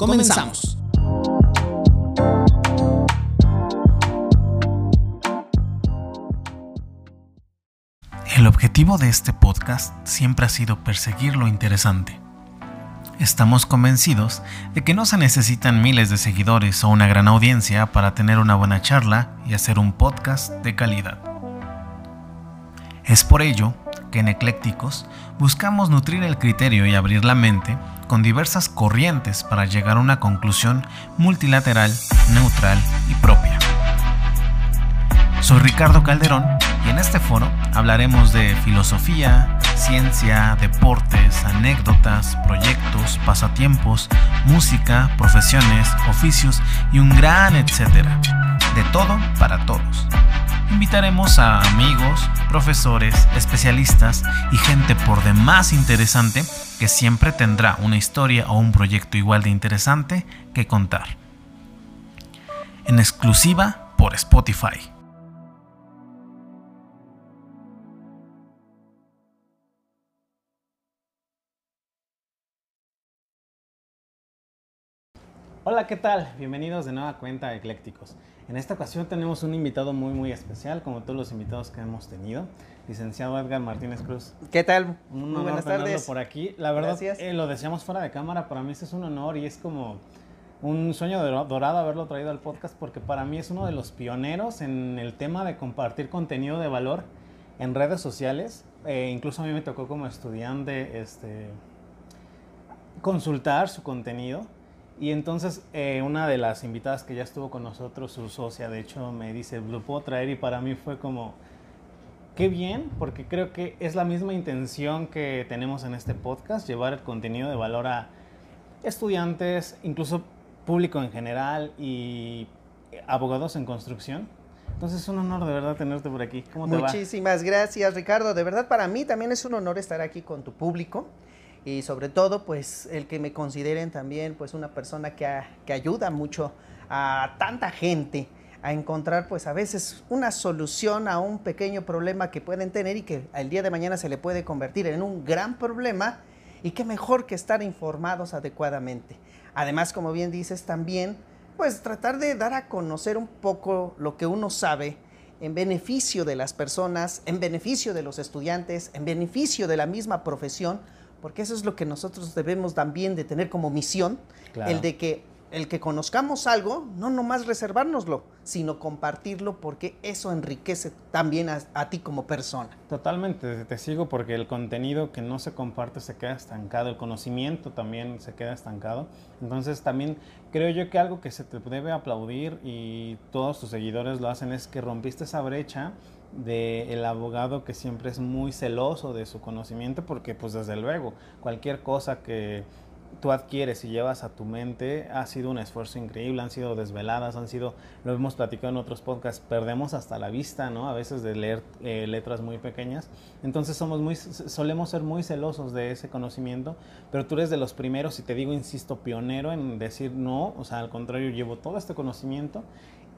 comenzamos. El objetivo de este podcast siempre ha sido perseguir lo interesante. Estamos convencidos de que no se necesitan miles de seguidores o una gran audiencia para tener una buena charla y hacer un podcast de calidad. Es por ello que en Eclécticos buscamos nutrir el criterio y abrir la mente con diversas corrientes para llegar a una conclusión multilateral, neutral y propia. Soy Ricardo Calderón y en este foro hablaremos de filosofía, ciencia, deportes, anécdotas, proyectos, pasatiempos, música, profesiones, oficios y un gran etcétera. De todo para todos. Invitaremos a amigos, profesores, especialistas y gente por demás interesante que siempre tendrá una historia o un proyecto igual de interesante que contar. En exclusiva por Spotify. Hola, ¿qué tal? Bienvenidos de nueva cuenta a Eclécticos. En esta ocasión tenemos un invitado muy muy especial, como todos los invitados que hemos tenido, licenciado Edgar Martínez Cruz. ¿Qué tal? Un honor buenas tardes. por aquí. La verdad, eh, lo decíamos fuera de cámara, para mí este es un honor y es como un sueño dor- dorado haberlo traído al podcast porque para mí es uno de los pioneros en el tema de compartir contenido de valor en redes sociales. Eh, incluso a mí me tocó como estudiante este, consultar su contenido. Y entonces eh, una de las invitadas que ya estuvo con nosotros, su socia, de hecho, me dice, lo puedo traer y para mí fue como, qué bien, porque creo que es la misma intención que tenemos en este podcast, llevar el contenido de valor a estudiantes, incluso público en general y abogados en construcción. Entonces es un honor de verdad tenerte por aquí. ¿Cómo te va? Muchísimas gracias, Ricardo. De verdad, para mí también es un honor estar aquí con tu público y sobre todo, pues, el que me consideren también, pues, una persona que, a- que ayuda mucho a tanta gente a encontrar, pues, a veces una solución a un pequeño problema que pueden tener y que al día de mañana se le puede convertir en un gran problema y qué mejor que estar informados adecuadamente. Además, como bien dices, también, pues, tratar de dar a conocer un poco lo que uno sabe en beneficio de las personas, en beneficio de los estudiantes, en beneficio de la misma profesión, porque eso es lo que nosotros debemos también de tener como misión, Claro. el de que el que conozcamos algo, no nomás reservárnoslo, sino compartirlo porque eso enriquece también a, ti como persona. Totalmente, te- sigo porque el contenido que no se comparte se queda estancado, el conocimiento también se queda estancado. Entonces también creo yo que algo que se te debe aplaudir y todos tus seguidores lo hacen es que rompiste esa brecha del abogado que siempre es muy celoso de su conocimiento porque pues desde luego cualquier cosa que tú adquieres y llevas a tu mente ha sido un esfuerzo increíble, han sido desveladas, han sido, lo hemos platicado en otros podcasts, perdemos hasta la vista, ¿no? A veces de leer eh, letras muy pequeñas. Entonces somos muy, solemos ser muy celosos de ese conocimiento, pero tú eres de los primeros, y te digo, insisto, pionero en decir no, o sea, al contrario, llevo todo este conocimiento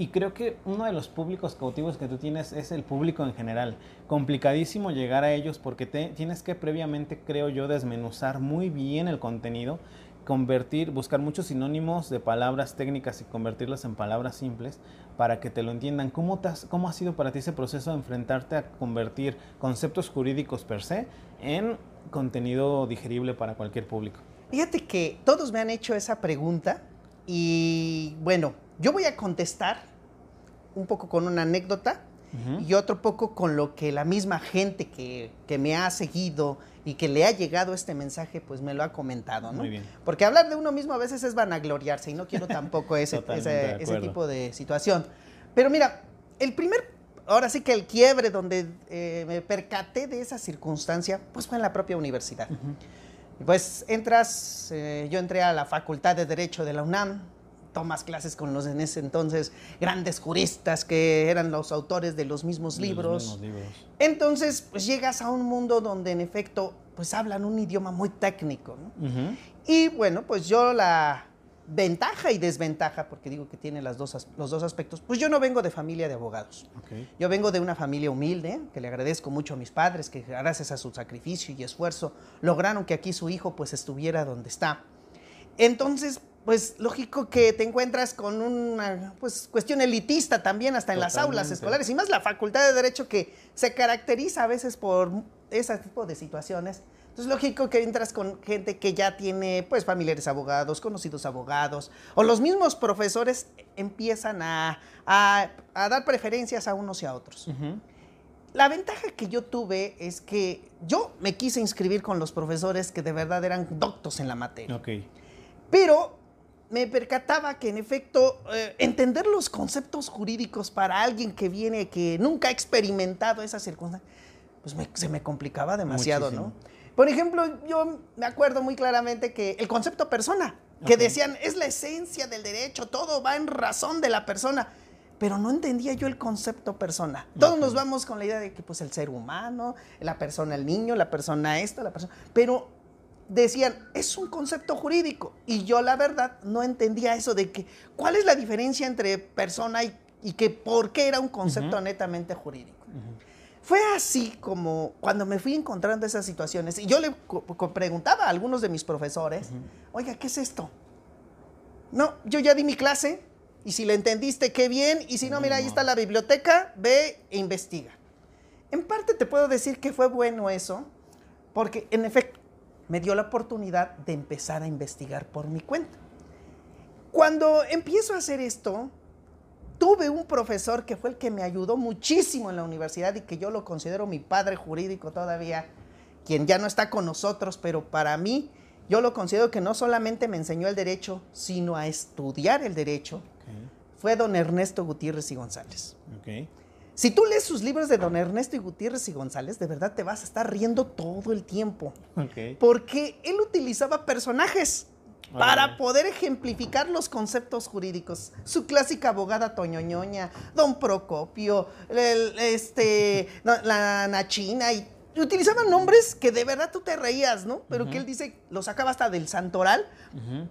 y creo que uno de los públicos cautivos que tú tienes es el público en general. Complicadísimo llegar a ellos porque te, tienes que previamente, creo yo, desmenuzar muy bien el contenido, convertir, buscar muchos sinónimos de palabras técnicas y convertirlas en palabras simples para que te lo entiendan. ¿Cómo, te has- cómo ha sido para ti ese proceso de enfrentarte a convertir conceptos jurídicos per se en contenido digerible para cualquier público? Fíjate que todos me han hecho esa pregunta y bueno, yo voy a contestar un poco con una anécdota y otro poco con lo que la misma gente que, que me ha seguido y que le ha llegado este mensaje, pues me lo ha comentado, ¿no? Muy bien. Porque hablar de uno mismo a veces es vanagloriarse y no quiero tampoco ese, ese- tipo de situación. Pero mira, el primer, ahora sí que el quiebre donde eh, me percaté de esa circunstancia, pues fue en la propia universidad. Pues entras, eh, yo entré a la Facultad de Derecho de la UNAM, tomas clases con los en ese entonces grandes juristas que eran los autores de los mismos De los libros. mismos libros. Entonces, pues llegas a un mundo donde en efecto, pues hablan un idioma muy técnico. Y bueno, pues yo la ventaja y desventaja, porque digo que tiene las dos, los dos aspectos, pues yo no vengo de familia de abogados. Yo vengo de una familia humilde, que le agradezco mucho a mis padres, que gracias a su sacrificio y esfuerzo lograron que aquí su hijo pues estuviera donde está. Entonces, pues lógico que te encuentras con una pues, cuestión elitista también hasta en las aulas escolares y más la Facultad de Derecho que se caracteriza a veces por ese tipo de situaciones. Entonces, lógico que entras con gente que ya tiene, pues, familiares abogados, conocidos abogados, o los mismos profesores empiezan a, a- a dar preferencias a unos y a otros. La ventaja que yo tuve es que yo me quise inscribir con los profesores que de verdad eran doctos en la materia. Ok. Pero me percataba que en efecto eh, entender los conceptos jurídicos para alguien que viene, que nunca ha experimentado esa circunstancia, pues me- se me complicaba demasiado, Muchísimo. ¿no? Por ejemplo, yo me acuerdo muy claramente que el concepto persona, que decían es la esencia del derecho, todo va en razón de la persona. Pero no entendía yo el concepto persona. Todos nos vamos con la idea de que pues el ser humano, la persona, el niño, la persona esto, la persona. Pero decían, es un concepto jurídico. Y yo la verdad no entendía eso de que, ¿cuál es la diferencia entre persona y, y que por qué era un concepto netamente jurídico? Fue así como cuando me fui encontrando esas situaciones y yo le preguntaba a algunos de mis profesores, oiga, ¿qué es esto? No, yo ya di mi clase y si le entendiste, qué bien, y si no, mira, ahí está la biblioteca, ve e investiga. En parte te puedo decir que fue bueno eso, porque en efecto me dio la oportunidad de empezar a investigar por mi cuenta. Cuando empiezo a hacer esto, tuve un profesor que fue el que me ayudó muchísimo en la universidad y que yo lo considero mi padre jurídico todavía, quien ya no está con nosotros, pero para mí yo lo considero que no solamente me enseñó el derecho, sino a estudiar el derecho, fue don Ernesto Gutiérrez y González. Ok. Si tú lees sus libros de don Ernesto y Gutiérrez y González, de verdad te vas a estar riendo todo el tiempo, porque él utilizaba personajes para poder ejemplificar los conceptos jurídicos. Su clásica abogada Toñoñoña, Don Procopio, el- este, la Nachina, y utilizaban nombres que de verdad tú te reías, ¿no? Pero que él dice, lo sacaba hasta del santoral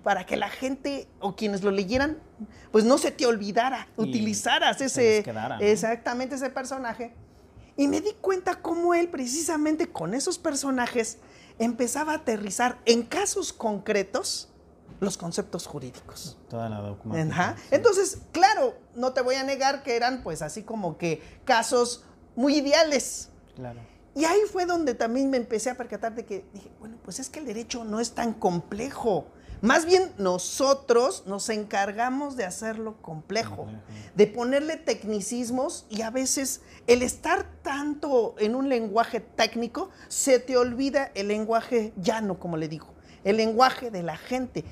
para que la gente o quienes lo leyeran, pues no se te olvidara, Y utilizaras se ese, quedara, ¿no? exactamente ese personaje. Y me di cuenta cómo él precisamente con esos personajes empezaba a aterrizar en casos concretos los conceptos jurídicos. Toda la documentación. Sí. Entonces, claro, no te voy a negar que eran pues así como que casos muy ideales. Claro. Y ahí fue donde también me empecé a percatar de que dije, bueno, pues es que el derecho no es tan complejo. Más bien nosotros nos encargamos de hacerlo complejo, de ponerle tecnicismos y a veces el estar tanto en un lenguaje técnico, se te olvida el lenguaje llano, como le digo, el lenguaje de la gente.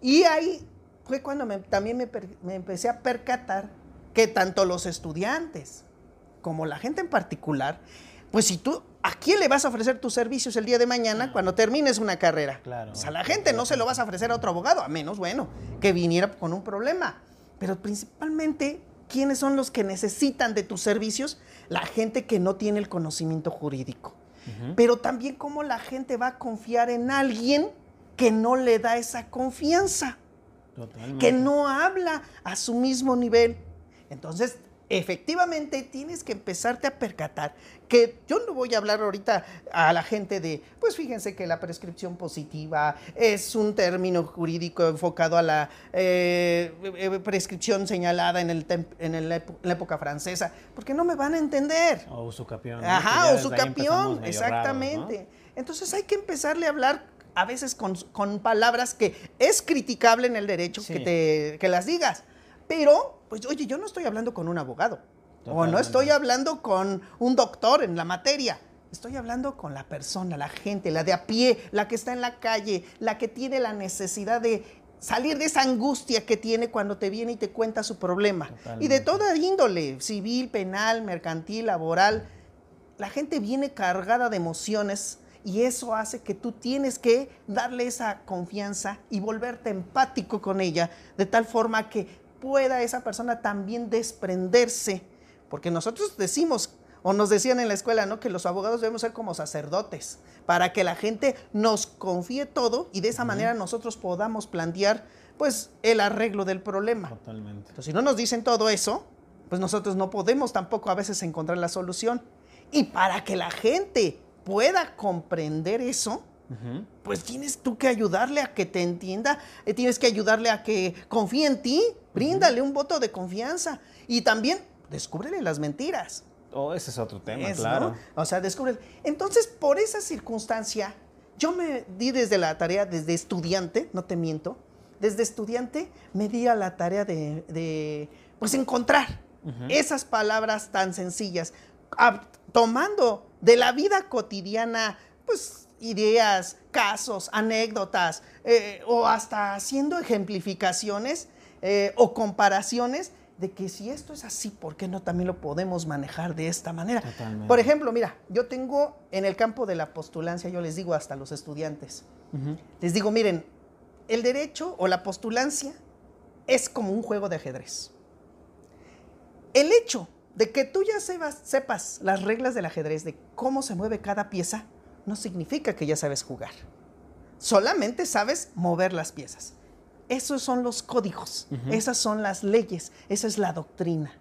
Y ahí fue cuando me- también me, me empecé a percatar que tanto los estudiantes como la gente en particular, pues si tú, ¿a quién le vas a ofrecer tus servicios el día de mañana cuando termines una carrera? Claro. Pues a la gente no se lo vas a ofrecer a otro abogado, a menos, bueno, que viniera con un problema. Pero principalmente, ¿quiénes son los que necesitan de tus servicios? La gente que no tiene el conocimiento jurídico. Pero también cómo la gente va a confiar en alguien que no le da esa confianza Totalmente. que no habla a su mismo nivel. Entonces, efectivamente, tienes que empezarte a percatar que yo no voy a hablar ahorita a la gente de, pues fíjense que la prescripción positiva es un término jurídico enfocado a la eh, eh, prescripción señalada en, el en el la época francesa, porque no me van a entender. O usucapión. ¿no? Ajá, su empezamos campeón, medio exactamente. raros, Entonces hay que empezarle a hablar a veces con, con palabras que es criticable en el derecho Sí. que, te, que las digas. Pero, pues oye, yo no estoy hablando con un abogado. O no estoy hablando con un doctor en la materia. Estoy hablando con la persona, la gente, la de a pie, la que está en la calle, la que tiene la necesidad de salir de esa angustia que tiene cuando te viene y te cuenta su problema. Y de toda índole, civil, penal, mercantil, laboral. La gente viene cargada de emociones Y eso hace que tú tienes que darle esa confianza y volverte empático con ella, de tal forma que pueda esa persona también desprenderse. Porque nosotros decimos, o nos decían en la escuela, ¿no? Que los abogados debemos ser como sacerdotes, para que la gente nos confíe todo y de esa manera nosotros podamos plantear, pues, el arreglo del problema. Totalmente. Entonces, si no nos dicen todo eso, pues nosotros no podemos tampoco a veces encontrar la solución. Y para que la gente pueda comprender eso, pues tienes tú que ayudarle a que te entienda, eh, tienes que ayudarle a que confíe en ti, bríndale un voto de confianza y también descúbrele las mentiras. Oh, ese es otro tema, claro. O sea, descubre. Entonces, por esa circunstancia, yo me di desde la tarea, desde estudiante, no te miento, desde estudiante me di a la tarea de, pues, encontrar esas palabras tan sencillas, tomando de la vida cotidiana, pues, ideas, casos, anécdotas, eh, o hasta haciendo ejemplificaciones eh, o comparaciones de que si esto es así, ¿por qué no también lo podemos manejar de esta manera? Por ejemplo, mira, yo tengo en el campo de la postulancia, yo les digo hasta a los estudiantes, les digo, miren, el derecho o la postulancia es como un juego de ajedrez. El hecho de que tú ya sepas las reglas del ajedrez, de cómo se mueve cada pieza, no significa que ya sabes jugar. Solamente sabes mover las piezas. Esos son los códigos, esas son las leyes, esa es la doctrina.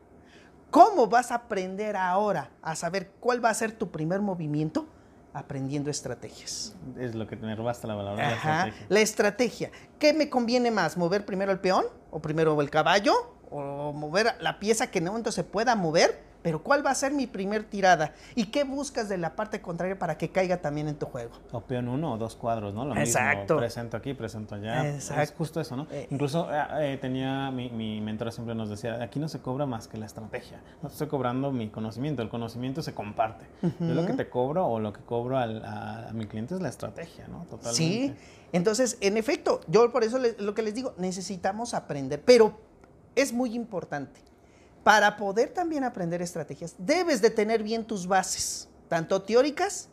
¿Cómo vas a aprender ahora a saber cuál va a ser tu primer movimiento? Aprendiendo estrategias. Es lo que me robaste la palabra. la estrategia. La estrategia. ¿Qué me conviene más? ¿Mover primero el peón? ¿O primero el caballo? ¿O mover la pieza que en un momento se pueda mover? Pero ¿cuál va a ser mi primer tirada? ¿Y qué buscas de la parte contraria para que caiga también en tu juego? O peón uno o dos cuadros, ¿no? Lo Exacto. mismo, presento aquí, presento allá. Exacto. Es justo eso, ¿no? Eh, Incluso eh, eh, tenía, mi, mi mentora siempre nos decía, aquí no se cobra más que la estrategia, no estoy cobrando mi conocimiento, el conocimiento se comparte. Yo lo que te cobro o lo que cobro a, mi cliente es la estrategia, ¿no? Totalmente. Sí, entonces, en efecto, yo por eso lo que les digo, necesitamos aprender, pero es muy importante para poder también aprender estrategias, debes de tener bien tus bases, tanto teóricas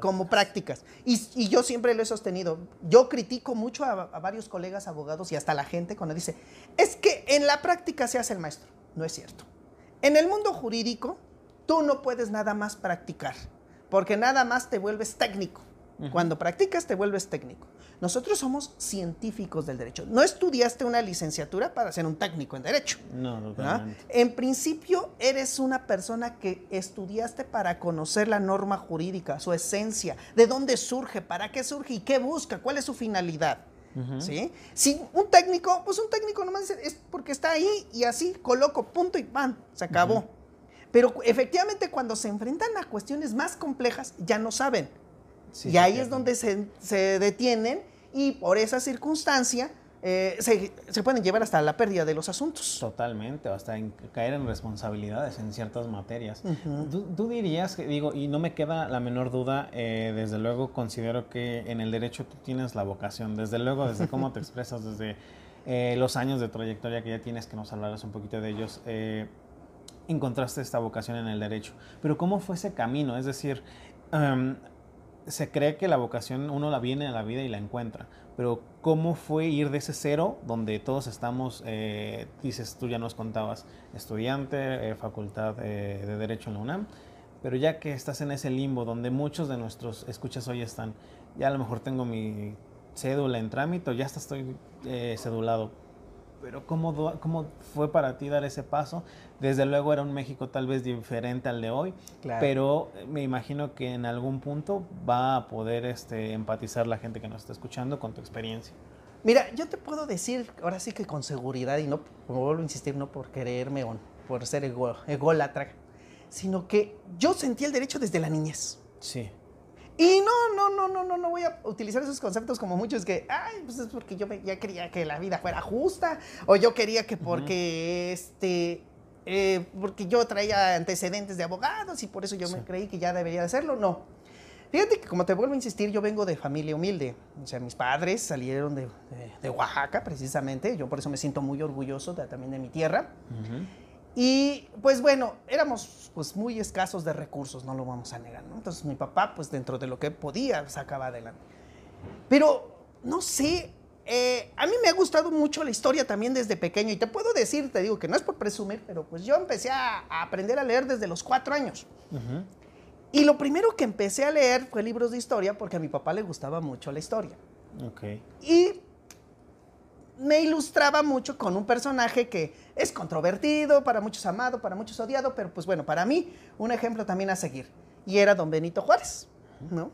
como prácticas. Y, yo siempre lo he sostenido. Yo critico mucho a, varios colegas abogados y hasta la gente cuando dice, es que en la práctica se hace el maestro. No es cierto. En el mundo jurídico, tú no puedes nada más practicar, porque nada más te vuelves técnico. Cuando practicas, te vuelves técnico. Nosotros somos científicos del derecho. No estudiaste una licenciatura para ser un técnico en derecho. No, no. En principio, eres una persona que estudiaste para conocer la norma jurídica, su esencia, de dónde surge, para qué surge y qué busca, cuál es su finalidad. ¿Sí? Si un técnico, pues un técnico nomás es porque está ahí y así coloco punto y pan, se acabó. Pero efectivamente cuando se enfrentan a cuestiones más complejas ya no saben y ahí es donde se, detienen y por esa circunstancia eh, se, pueden llevar hasta la pérdida de los asuntos. Totalmente, hasta caer en responsabilidades en ciertas materias. ¿Tú, dirías, que, digo, y no me queda la menor duda, eh, desde luego considero que en el derecho tú tienes la vocación, desde luego, desde cómo te expresas, desde eh, los años de trayectoria que ya tienes, que nos hablarás un poquito de ellos encontraste esta vocación en el derecho. Pero ¿cómo fue ese camino? Es decir, em, se cree que la vocación uno la viene a la vida y la encuentra, pero ¿cómo fue ir de ese cero donde todos estamos, eh, dices, tú ya nos contabas, estudiante, eh, facultad eh, de Derecho en la UNAM, pero ya que estás en ese limbo donde muchos de nuestros escuchas hoy están, ya a lo mejor tengo mi cédula en trámite, ya hasta estoy cedulado, pero ¿cómo, ¿cómo fue para ti dar ese paso? Desde luego era un México tal vez diferente al de hoy, pero me imagino que en algún punto va a poder este, empatizar la gente que nos está escuchando con tu experiencia. Mira, yo te puedo decir ahora sí que con seguridad, y no, vuelvo a insistir, no por quererme o por ser ego, ególatra, sino que yo sentí el derecho desde la niñez. Sí. Y no, no, no, no, no, no voy a utilizar esos conceptos como muchos que, ay, pues es porque yo ya quería que la vida fuera justa, o yo quería que porque, este, eh, porque yo traía antecedentes de abogados y por eso yo me creí que ya debería hacerlo. No. Fíjate que como te vuelvo a insistir, yo vengo de familia humilde. O sea, mis padres salieron de, de, Oaxaca, precisamente. Yo por eso me siento muy orgulloso también de mi tierra. Y pues bueno, éramos pues muy escasos de recursos, no lo vamos a negar, ¿no? Entonces mi papá pues dentro de lo que podía sacaba adelante. Pero no sé, eh, a mí me ha gustado mucho la historia también desde pequeño y te puedo decir, te digo que no es por presumir, pero pues yo empecé a, a aprender a leer desde los cuatro años. Y lo primero que empecé a leer fue libros de historia porque a mi papá le gustaba mucho la historia. Ok. Y me ilustraba mucho con un personaje que es controvertido, para muchos amado, para muchos odiado, pero pues bueno, para mí un ejemplo también a seguir. Y era don Benito Juárez, ¿no?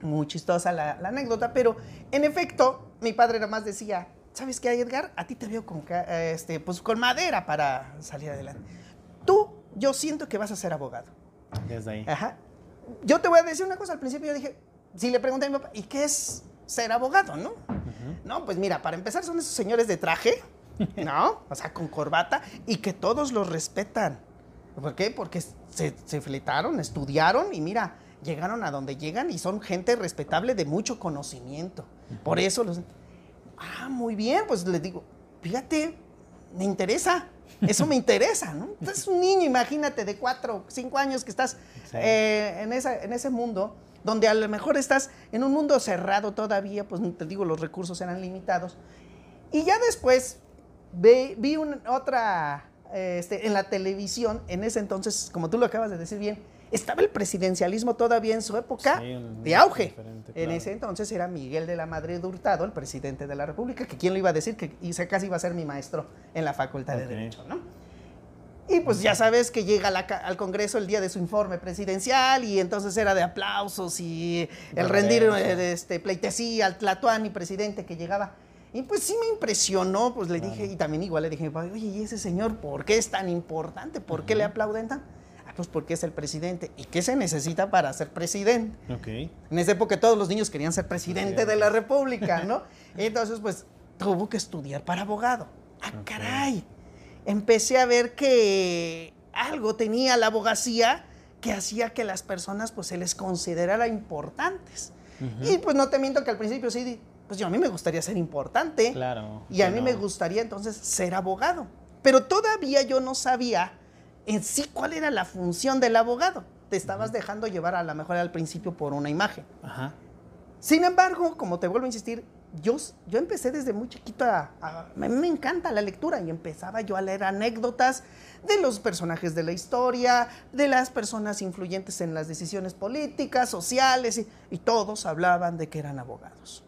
Muy chistosa la, la anécdota, pero en efecto, mi padre nada más decía, ¿sabes qué, Edgar? A ti te veo con, este, pues, con madera para salir adelante. Tú, yo siento que vas a ser abogado. Desde ahí. Ajá. Yo te voy a decir una cosa, al principio yo dije, si le pregunté a mi papá, ¿y qué es ser abogado, no? No, pues mira, para empezar son esos señores de traje, ¿no? O sea, con corbata, y que todos los respetan. ¿Por qué? Porque se, se fletaron, estudiaron y mira, llegaron a donde llegan y son gente respetable de mucho conocimiento. Por eso los... Ah, muy bien, pues les digo, fíjate, me interesa. Eso me interesa, ¿no? Entonces, un niño, imagínate, de cuatro, cinco años que estás eh, en, esa, en ese mundo, donde a lo mejor estás en un mundo cerrado todavía, pues te digo, los recursos eran limitados. Y ya después ve- vi un- otra, eh, este, en la televisión, en ese entonces, como tú lo acabas de decir bien, estaba el presidencialismo todavía en su época Sí, de auge. En claro. ese entonces era Miguel de la Madrid Hurtado, el presidente de la República, que quién lo iba a decir, que casi iba a ser mi maestro en la Facultad de Derecho, ¿no? Y pues ya sabes que llega la al Congreso el día de su informe presidencial y entonces era de aplausos y el rendir eh, este, pleitesía al Tlatuani presidente que llegaba. Y pues sí me impresionó, pues le dije, y también igual le dije, oye, ¿y ese señor por qué es tan importante? ¿Por qué le aplauden tan? Ah, pues porque es el presidente. ¿Y qué se necesita para ser presidente? Ok. En esa época todos los niños querían ser presidente de la República, ¿no? Entonces, pues, tuvo que estudiar para abogado. ¡Ah, caray! Empecé a ver que algo tenía la abogacía que hacía que las personas, pues, se les considerara importantes. Y, pues, no te miento que al principio sí, pues, yo a mí me gustaría ser importante. Claro. Y a mí no. me gustaría entonces ser abogado. Pero todavía yo no sabía en sí cuál era la función del abogado. Te estabas dejando llevar a lo mejor al principio por una imagen. Ajá. Sin embargo, como te vuelvo a insistir, yo, yo empecé desde muy chiquito a, mí me encanta la lectura y empezaba yo a leer anécdotas de los personajes de la historia, de las personas influyentes en las decisiones políticas, sociales, y, y todos hablaban de que eran abogados.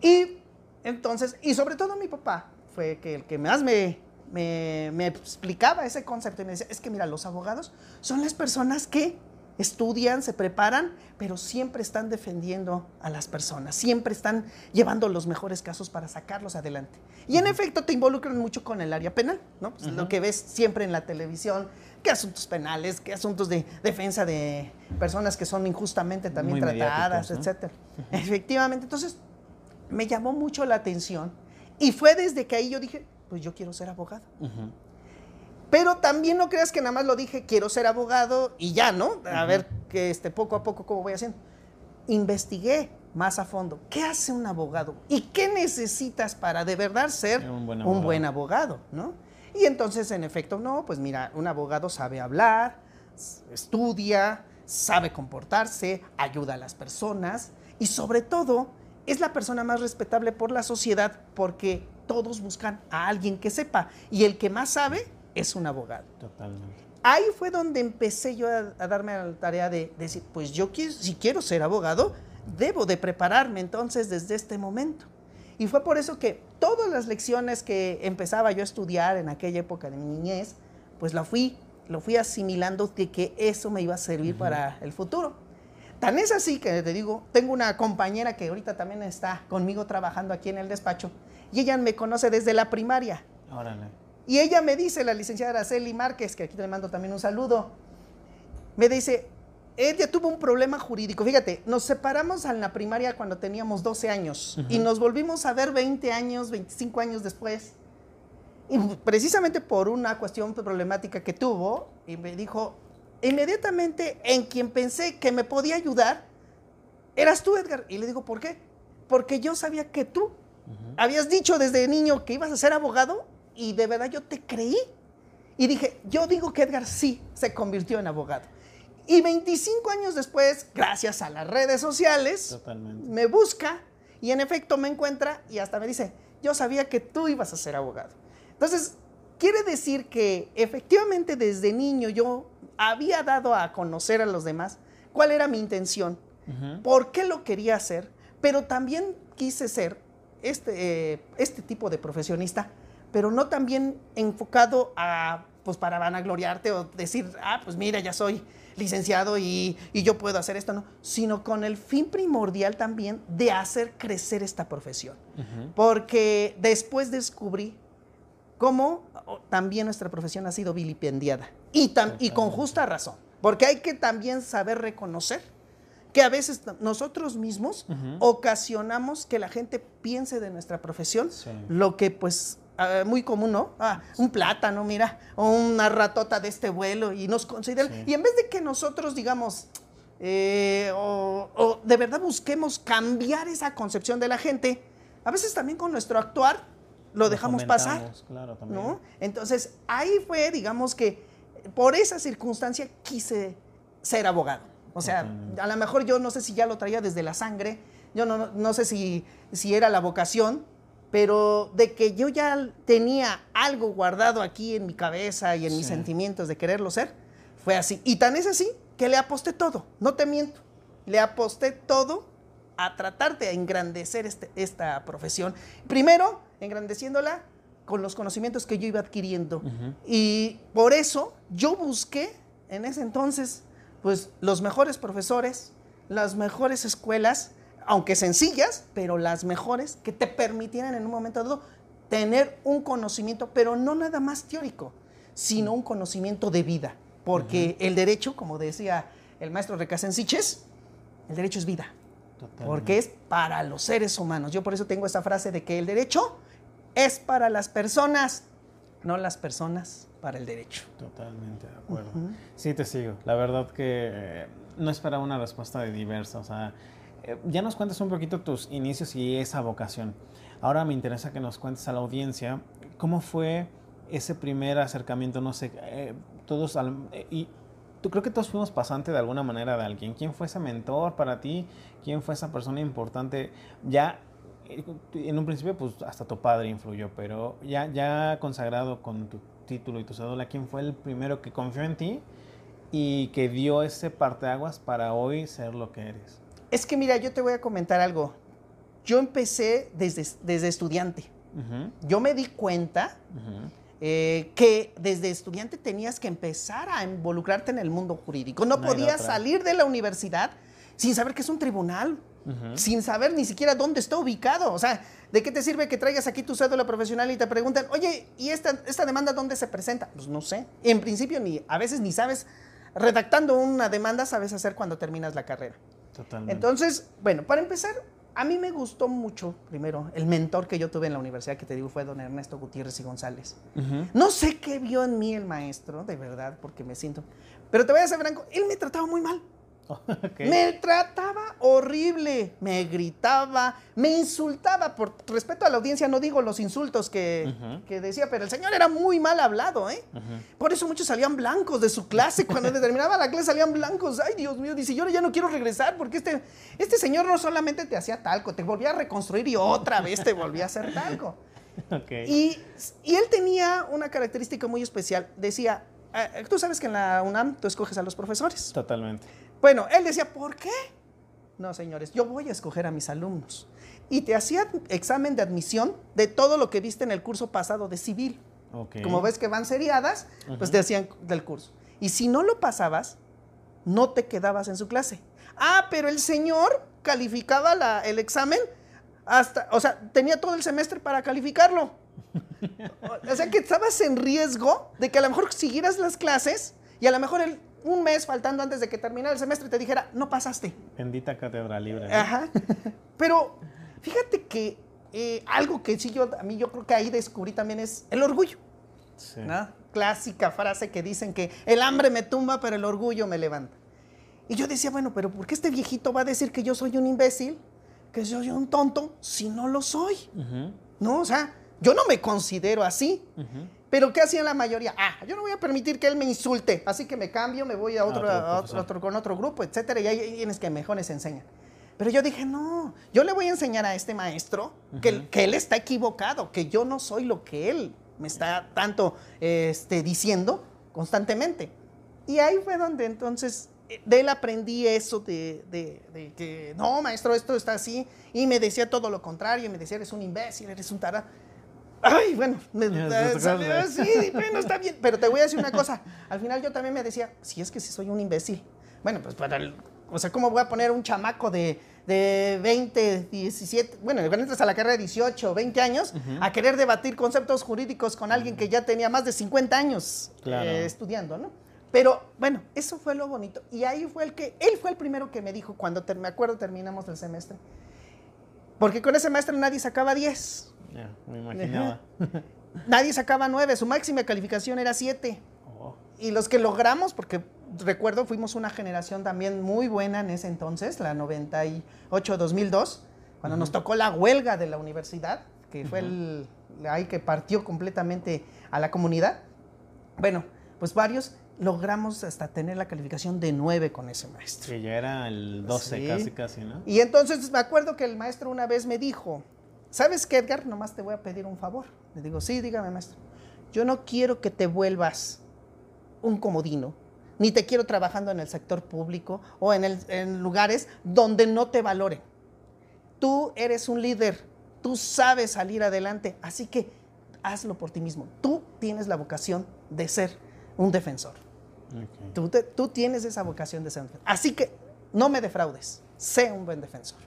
Y entonces, y sobre todo mi papá fue que el que más me, me, me explicaba ese concepto y me decía, es que mira, los abogados son las personas que estudian, se preparan, pero siempre están defendiendo a las personas, siempre están llevando los mejores casos para sacarlos adelante. Y en efecto te involucran mucho con el área penal, ¿no? Pues Lo que ves siempre en la televisión, qué asuntos penales, qué asuntos de defensa de personas que son injustamente también Muy tratadas, ¿no? etcétera. Efectivamente, entonces me llamó mucho la atención y fue desde que ahí yo dije, pues yo quiero ser abogado. Pero también no creas que nada más lo dije, quiero ser abogado y ya, ¿no? A ver que este, poco a poco cómo voy haciendo. Investigué más a fondo. ¿Qué hace un abogado? ¿Y qué necesitas para de verdad ser Un buen un abogado. buen abogado, ¿no? Y entonces, en efecto, no, pues mira, un abogado sabe hablar, estudia, sabe comportarse, ayuda a las personas y sobre todo es la persona más respetable por la sociedad porque todos buscan a alguien que sepa y el que más sabe es un abogado. Totalmente. Ahí fue donde empecé yo a, a darme a la tarea de, decir, pues yo quiero, si quiero ser abogado, debo de prepararme entonces desde este momento. Y fue por eso que todas las lecciones que empezaba yo a estudiar en aquella época de mi niñez, pues lo fui, lo fui asimilando de que eso me iba a servir para el futuro. Tan es así que te digo, tengo una compañera que ahorita también está conmigo trabajando aquí en el despacho y ella me conoce desde la primaria. Órale. Y ella me dice, la licenciada Araceli Márquez, que aquí le mando también un saludo, me dice, ella tuvo un problema jurídico. Fíjate, nos separamos en la primaria cuando teníamos 12 años y nos volvimos a ver 20 años, 25 años después. Y precisamente por una cuestión problemática que tuvo, y me dijo, inmediatamente en quien pensé que me podía ayudar, eras tú, Edgar. Y le digo, ¿por qué? Porque yo sabía que tú habías dicho desde niño que ibas a ser abogado y de verdad yo te creí. Y dije, yo digo que Edgar sí se convirtió en abogado. Y 25 años después, gracias a las redes sociales, me busca y en efecto me encuentra y hasta me dice, yo sabía que tú ibas a ser abogado. Entonces, quiere decir que efectivamente desde niño yo había dado a conocer a los demás cuál era mi intención, por qué lo quería hacer, pero también quise ser este, eh, este tipo de profesionista, pero no también enfocado a, pues para vanagloriarte o decir, ah, pues mira, ya soy licenciado y, yo puedo hacer esto, no, sino con el fin primordial también de hacer crecer esta profesión. Porque después descubrí cómo también nuestra profesión ha sido vilipendiada. Y, y con justa razón, porque hay que también saber reconocer que a veces nosotros mismos ocasionamos que la gente piense de nuestra profesión lo que pues Ah, muy común, ¿no? Ah, un plátano, mira, o una ratota de este vuelo y nos consideran. Y en vez de que nosotros digamos, eh, o, de verdad busquemos cambiar esa concepción de la gente, a veces también con nuestro actuar lo, dejamos pasar. Claro, también. ¿no? Entonces, ahí fue, digamos que por esa circunstancia quise ser abogado. O sea, a lo mejor yo no sé si ya lo traía desde la sangre, yo no, no sé si, si era la vocación, pero de que yo ya tenía algo guardado aquí en mi cabeza y en mis sentimientos de quererlo ser, fue así. Y tan es así que le aposté todo, no te miento, le aposté todo a tratar de engrandecer este, esta profesión. Primero, engrandeciéndola con los conocimientos que yo iba adquiriendo. Y por eso yo busqué en ese entonces, pues, los mejores profesores, las mejores escuelas, aunque sencillas, pero las mejores, que te permitieran en un momento dado tener un conocimiento, pero no nada más teórico, sino un conocimiento de vida. Porque el derecho, como decía el maestro Recasensiches, el derecho es vida. Porque es para los seres humanos. Yo por eso tengo esa frase de que el derecho es para las personas, no las personas para el derecho. Totalmente de acuerdo. Sí, te sigo. La verdad que eh, no esperaba una respuesta de diversa. O sea, eh, ya nos cuentas un poquito tus inicios y esa vocación. Ahora me interesa que nos cuentes a la audiencia cómo fue ese primer acercamiento, no sé, eh, todos, eh, y creo que todos fuimos pasante de alguna manera de alguien. ¿Quién fue ese mentor para ti? ¿Quién fue esa persona importante? Ya en un principio, pues hasta tu padre influyó, pero ya, ya consagrado con tu título y tu cédula, ¿quién fue el primero que confió en ti y que dio ese parteaguas para hoy ser lo que eres? Es que mira, yo te voy a comentar algo. Yo empecé desde, desde estudiante. Yo me di cuenta eh, que desde estudiante tenías que empezar a involucrarte en el mundo jurídico. No, podías salir de la universidad sin saber que es un tribunal, sin saber ni siquiera dónde está ubicado. O sea, ¿de qué te sirve que traigas aquí tu cédula profesional y te preguntan, oye, ¿y esta, esta demanda dónde se presenta? Pues no sé. En principio, ni, a veces ni sabes, redactando una demanda, sabes hacer cuando terminas la carrera. Entonces, bueno, para empezar, a mí me gustó mucho, primero, el mentor que yo tuve en la universidad, que te digo, fue don Ernesto Gutiérrez y González. No sé qué vio en mí el maestro, de verdad, porque me siento... Pero te voy a ser franco, él me trataba muy mal. Me trataba horrible, me gritaba, me insultaba. Por respeto a la audiencia, no digo los insultos que, decía, pero el señor era muy mal hablado, ¿eh? Por eso muchos salían blancos de su clase. Cuando terminaba la clase salían blancos. Ay, Dios mío, dice, yo ya no quiero regresar porque este, este señor no solamente te hacía talco, te volvía a reconstruir y otra vez te volvía a hacer talco. Y, y él tenía una característica muy especial. Decía, eh, tú sabes que en la UNAM tú escoges a los profesores. Totalmente. Bueno, él decía, ¿por qué? No, señores, yo voy a escoger a mis alumnos. Y te hacía examen de admisión de todo lo que viste en el curso pasado de civil. Como ves que van seriadas, pues te hacían del curso. Y si no lo pasabas, no te quedabas en su clase. Ah, pero el señor calificaba el examen hasta, o sea, tenía todo el semestre para calificarlo. o sea que estabas en riesgo de que a lo mejor siguieras las clases y a lo mejor él un mes faltando antes de que terminara el semestre te dijera, no pasaste. Bendita cátedra libre. Ajá. Pero fíjate que eh, algo que sí yo, a mí yo creo que ahí descubrí también es el orgullo. Sí. Clásica frase que dicen que el hambre me tumba, pero el orgullo me levanta. Y yo decía, bueno, pero ¿por qué este viejito va a decir que yo soy un imbécil? Que soy un tonto si no lo soy. No, o sea, yo no me considero así. Pero ¿qué hacía la mayoría? Ah, yo no voy a permitir que él me insulte, así que me cambio, me voy a otro, otro a profesor. otro- con otro grupo, etcétera, y ahí tienes que mejores enseñan. Pero yo dije, no, yo le voy a enseñar a este maestro que, él- que él está equivocado, que yo no soy lo que él me está tanto este, diciendo constantemente. Y ahí fue donde entonces de él aprendí eso de, de- de que, no, maestro, esto está así. Y me decía todo lo contrario, y me decía, eres un imbécil, eres un tarado. Ay, bueno, me, eh, te salió así, bueno, está bien. Pero te voy a decir una cosa, al final yo también me decía, si es que si soy un imbécil. Bueno, pues para el, o sea, ¿cómo voy a poner un chamaco de, de 20, 17, bueno, cuando entras a la carrera de 18, 20 años, a querer debatir conceptos jurídicos con alguien que ya tenía más de 50 años Claro. eh, estudiando, ¿no? Pero bueno, eso fue lo bonito. Y ahí fue el que, él fue el primero que me dijo cuando, ter- me acuerdo, terminamos el semestre. Porque con ese maestro nadie sacaba 10, Ya, me imaginaba. nadie sacaba 9, su máxima calificación era 7. Oh, Y los que logramos, porque recuerdo, fuimos una generación también muy buena en ese entonces, la 98-2002, cuando nos tocó la huelga de la universidad, que fue el, ahí que partió completamente a la comunidad. Bueno, pues varios logramos hasta tener la calificación de 9 con ese maestro. que ya era el 12 Sí. casi, casi, ¿no? Y entonces me acuerdo que el maestro una vez me dijo, ¿sabes qué, Edgar? Nomás te voy a pedir un favor. Le digo, sí, dígame, maestro. Yo no quiero que te vuelvas un comodino, ni te quiero trabajando en el sector público o en, el- en lugares donde no te valoren. Tú eres un líder, tú sabes salir adelante, así que hazlo por ti mismo. Tú tienes la vocación de ser un defensor. Tú, te- tú tienes esa vocación de ser un defensor. Así que no me defraudes, sé un buen defensor.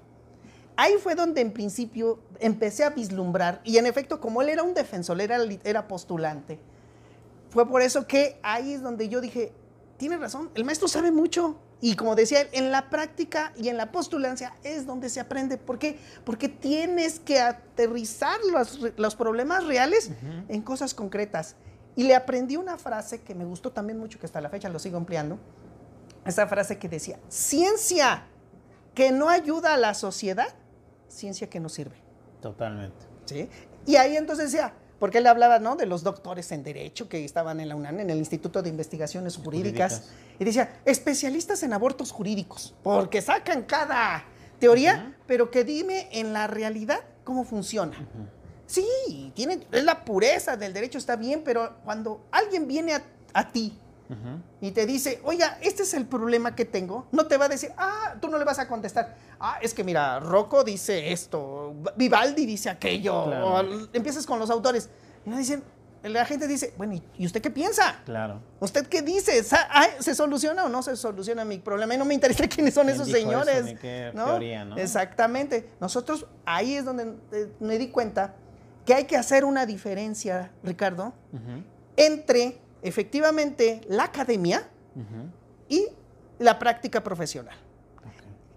Ahí fue donde en principio empecé a vislumbrar, y en efecto, como él era un defensor, era, era postulante, fue por eso que ahí es donde yo dije, tiene razón, el maestro sabe mucho. Y como decía él, en la práctica y en la postulancia es donde se aprende. ¿Por qué? Porque tienes que aterrizar los, los problemas reales en cosas concretas. Y le aprendí una frase que me gustó también mucho, que hasta la fecha lo sigo empleando. Esa frase que decía, ciencia que no ayuda a la sociedad, ciencia que no sirve. Totalmente. ¿sí? Y ahí entonces decía, porque él hablaba ¿no? de los doctores en Derecho que estaban en la UNAM, en el Instituto de Investigaciones Jurídicas, Jurídicas. y decía, especialistas en abortos jurídicos, porque sacan cada teoría, pero que dime en la realidad cómo funciona. Sí, tiene, es la pureza del derecho, está bien, pero cuando alguien viene a, a ti y te dice, oiga, este es el problema que tengo, no te va a decir, ah, tú no le vas a contestar, ah, es que mira, Rocco dice esto, Vivaldi dice aquello, Claro. o empiezas con los autores, y no dicen, la gente dice, bueno, ¿y- ¿y usted qué piensa? Claro. ¿Usted qué dice? ¿Se soluciona o no se soluciona mi problema? Y no me interesa quiénes son ¿Quién esos eso, señores. ni qué teoría, ¿no? Exactamente. Nosotros ahí es donde eh, me di cuenta que hay que hacer una diferencia, Ricardo, entre efectivamente la academia y la práctica profesional.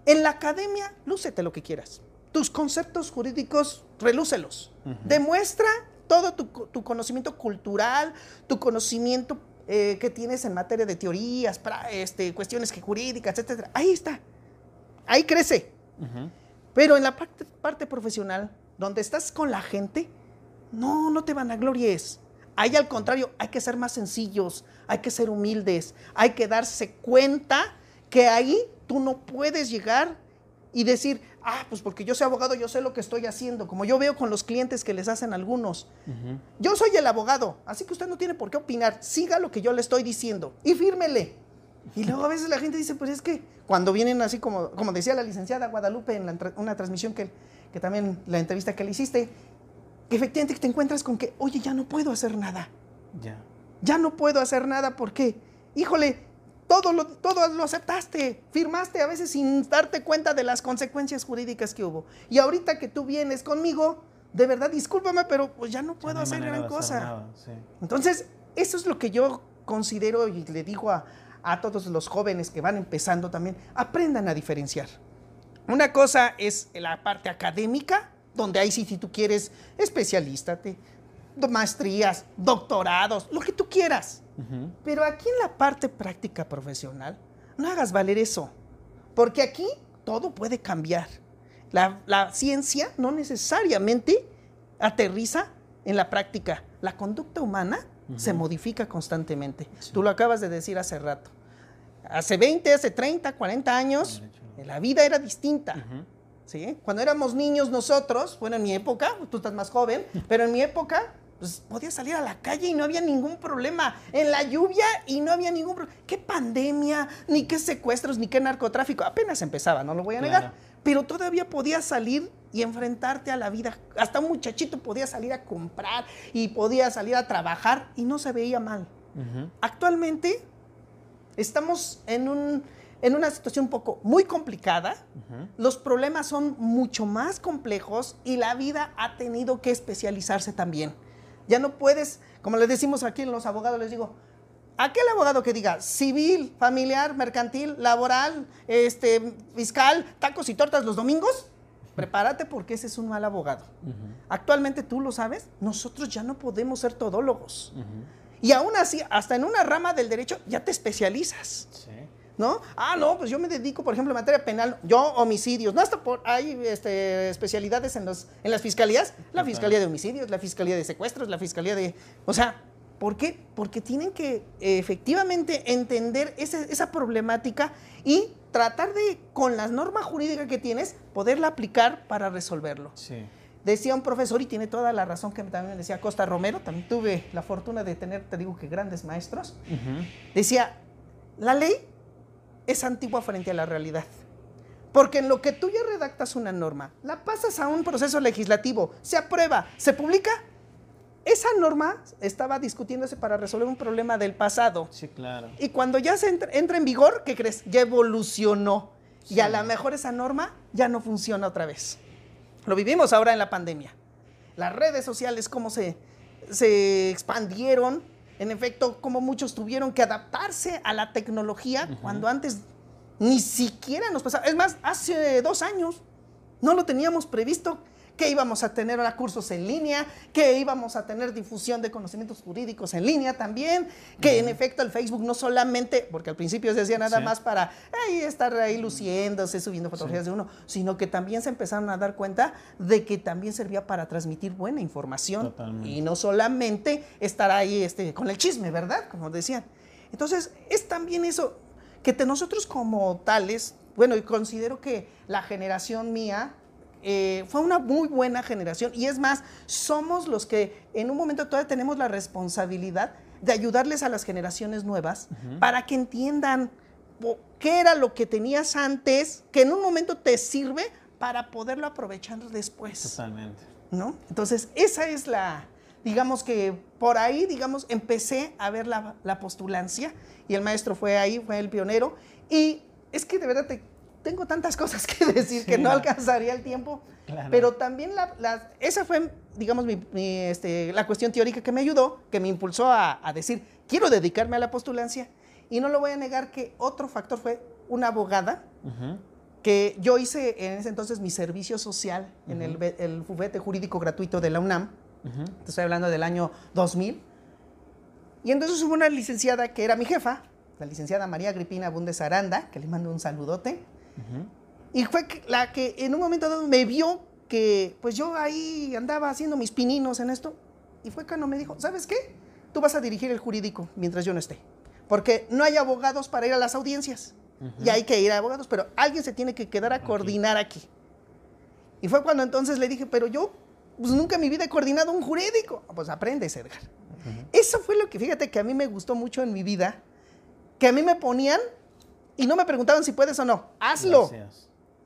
En la academia, lúcete lo que quieras. Tus conceptos jurídicos, relúcelos. Demuestra todo tu, tu conocimiento cultural, tu conocimiento eh, que tienes en materia de teorías, pra- este, cuestiones jurídicas, etcétera. Ahí está. Ahí crece. Pero en la parte, parte profesional, donde estás con la gente, no, no te vanaglories. Ahí al contrario, hay que ser más sencillos, hay que ser humildes, hay que darse cuenta que ahí tú no puedes llegar y decir, ah, pues porque yo soy abogado, yo sé lo que estoy haciendo, como yo veo con los clientes que les hacen algunos. Yo soy el abogado, así que usted no tiene por qué opinar. Siga lo que yo le estoy diciendo y fírmele. Y luego a veces la gente dice, pues es que cuando vienen así como, como decía la licenciada Guadalupe en la una transmisión que, que también la entrevista que le hiciste, que efectivamente te encuentras con que, oye, ya no puedo hacer nada. Ya. Ya no puedo hacer nada porque, híjole, todo lo, todo lo aceptaste, firmaste a veces sin darte cuenta de las consecuencias jurídicas que hubo. Y ahorita que tú vienes conmigo, de verdad, discúlpame, pero pues ya no Ya puedo no hacer gran cosa. nada, sí. Entonces, eso es lo que yo considero y le digo a, a todos los jóvenes que van empezando también, aprendan a diferenciar. Una cosa es la parte académica, donde ahí sí, si tú quieres, especialístate, maestrías, doctorados, lo que tú quieras. Pero aquí en la parte práctica profesional, no hagas valer eso, porque aquí todo puede cambiar. La, la ciencia no necesariamente aterriza en la práctica. La conducta humana se modifica constantemente. Tú lo acabas de decir hace rato. Hace 20, hace 30, 40 años, la vida era distinta. ¿sí? Cuando éramos niños nosotros, bueno, en mi época, tú estás más joven, pero en mi época pues podía salir a la calle y no había ningún problema. En la lluvia y no había ningún problema. ¿Qué pandemia? Ni qué secuestros, ni qué narcotráfico. Apenas empezaba, no lo voy a negar. Pero todavía podía salir y enfrentarte a la vida. Hasta un muchachito podía salir a comprar y podía salir a trabajar y no se veía mal. Actualmente estamos en, un, en una situación un poco muy complicada. Los problemas son mucho más complejos y la vida ha tenido que especializarse también. Ya no puedes, como les decimos aquí en los abogados, les digo, aquel abogado que diga civil, familiar, mercantil, laboral, este, fiscal, tacos y tortas los domingos, prepárate porque ese es un mal abogado. Actualmente tú lo sabes, nosotros ya no podemos ser todólogos. Y aún así, hasta en una rama del derecho ya te especializas. Sí. ¿No? Ah, no, pues yo me dedico, por ejemplo, en materia penal, yo homicidios, no hasta por, hay este, especialidades en, los, en las fiscalías, la fiscalía de homicidios, la fiscalía de secuestros, la fiscalía de, o sea, ¿por qué? Porque tienen que efectivamente entender esa problemática y tratar de, con la norma jurídica que tienes, poderla aplicar para resolverlo. Sí. Decía un profesor, y tiene toda la razón que también me decía Costa Romero, también tuve la fortuna de tener, te digo que grandes maestros, decía, la ley es antigua frente a la realidad. Porque en lo que tú ya redactas una norma, la pasas a un proceso legislativo, se aprueba, se publica, esa norma estaba discutiéndose para resolver un problema del pasado. Sí, claro. Y cuando ya se entra, en vigor, ¿qué crees? Ya evolucionó. Y a lo mejor esa norma ya no funciona otra vez. Lo vivimos ahora en la pandemia. Las redes sociales, cómo se, se expandieron, en efecto, como muchos tuvieron que adaptarse a la tecnología cuando antes ni siquiera nos pasaba. Es más, hace dos años no lo teníamos previsto que íbamos a tener cursos en línea, que íbamos a tener difusión de conocimientos jurídicos en línea también, que en efecto el Facebook no solamente, porque al principio se decía nada más para estar ahí luciéndose, subiendo fotografías de uno, sino que también se empezaron a dar cuenta de que también servía para transmitir buena información y no solamente estar ahí este, con el chisme, ¿verdad? Como decían. Entonces, es también eso, que nosotros como tales, bueno, y considero que la generación mía, eh, fue una muy buena generación y es más, somos los que en un momento todavía tenemos la responsabilidad de ayudarles a las generaciones nuevas para que entiendan qué era lo que tenías antes, que en un momento te sirve para poderlo aprovechar después. Totalmente. ¿No? Entonces, esa es la, digamos que por ahí, digamos, empecé a ver la, la postulancia y el maestro fue ahí, fue el pionero. Y es que de verdad te, tengo tantas cosas que decir que no alcanzaría el tiempo, pero también la, esa fue, digamos, mi, este, la cuestión teórica que me ayudó, que me impulsó a, decir, quiero dedicarme a la postulancia. Y no lo voy a negar que otro factor fue una abogada, que yo hice en ese entonces mi servicio social en el, el bufete jurídico gratuito de la UNAM, estoy hablando del año 2000, y entonces hubo una licenciada que era mi jefa, la licenciada María Agripina Bundes Aranda, que le mando un saludote, y fue la que en un momento dado me vio que pues yo ahí andaba haciendo mis pininos en esto. Y fue cuando me dijo, ¿sabes qué? Tú vas a dirigir el jurídico mientras yo no esté. Porque no hay abogados para ir a las audiencias. Y hay que ir a abogados, pero alguien se tiene que quedar a coordinar aquí. Y fue cuando entonces le dije, pero yo pues nunca en mi vida he coordinado un jurídico. Pues aprendes, Edgar. Eso fue lo que, fíjate, que a mí me gustó mucho en mi vida, que a mí me ponían y no me preguntaban si puedes o no. Hazlo.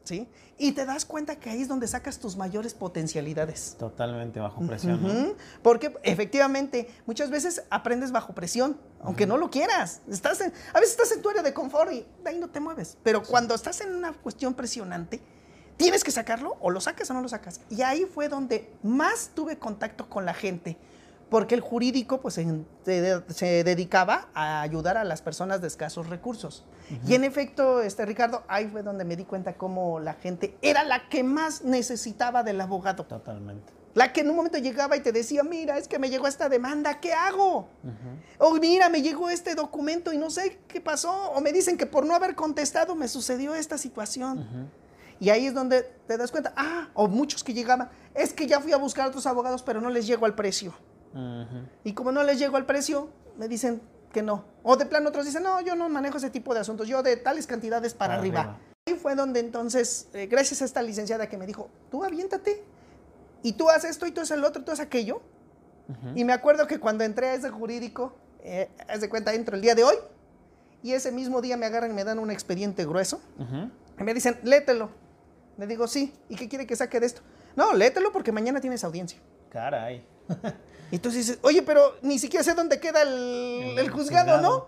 ¿Sí? Y te das cuenta que ahí es donde sacas tus mayores potencialidades. Totalmente bajo presión. Porque efectivamente muchas veces aprendes bajo presión, aunque no lo quieras. Estás a veces estás en tu área de confort y de ahí no te mueves. Pero cuando estás en una cuestión presionante, tienes que sacarlo o lo sacas o no lo sacas. Y ahí fue donde más tuve contacto con la gente porque el jurídico pues, se, dedicaba a ayudar a las personas de escasos recursos. Y en efecto, este, Ricardo, ahí fue donde me di cuenta cómo la gente era la que más necesitaba del abogado. Totalmente. La que en un momento llegaba y te decía, mira, es que me llegó esta demanda, ¿qué hago? O mira, me llegó este documento y no sé qué pasó. O me dicen que por no haber contestado me sucedió esta situación. Y ahí es donde te das cuenta, ah, o muchos que llegaban, es que ya fui a buscar a otros abogados, pero no les llego al precio. Ujú. Y como no les llego al precio, me dicen que no. O de plano otros dicen, no, yo no manejo ese tipo de asuntos, yo de tales cantidades para, Para arriba. arriba. Ahí fue donde entonces, eh, gracias a esta licenciada que me dijo, tú aviéntate, y tú haces esto, y tú haces el otro, y tú haces aquello. Ujú. Y me acuerdo que cuando entré a ese jurídico, eh, haz de cuenta, entro el día de hoy, y ese mismo día me agarran y me dan un expediente grueso, Ujú. y me dicen, léetelo. Le digo, sí, ¿y qué quiere que saque de esto? No, léetelo porque mañana tienes audiencia. Caray. Y tú dices, oye, pero ni siquiera sé dónde queda el, El el juzgado, juzgado. ¿no?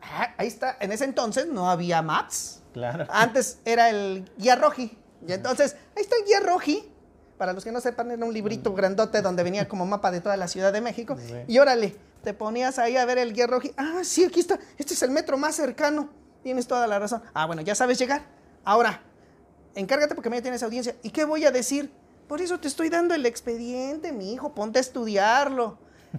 Ah, ahí está. En ese entonces no había maps. Claro. Antes era el guía roji. Y entonces, ahí está el guía roji. Para los que no sepan, era un librito grandote donde venía como mapa de toda la Ciudad de México. Sí. Y órale, te ponías ahí a ver el guía roji. Ah, sí, aquí está. Este es el metro más cercano. Tienes toda la razón. Ah, bueno, ya sabes llegar. Ahora, encárgate porque mañana tienes audiencia. ¿Y qué voy a decir? Por eso te estoy dando el expediente, mi hijo, ponte a estudiarlo.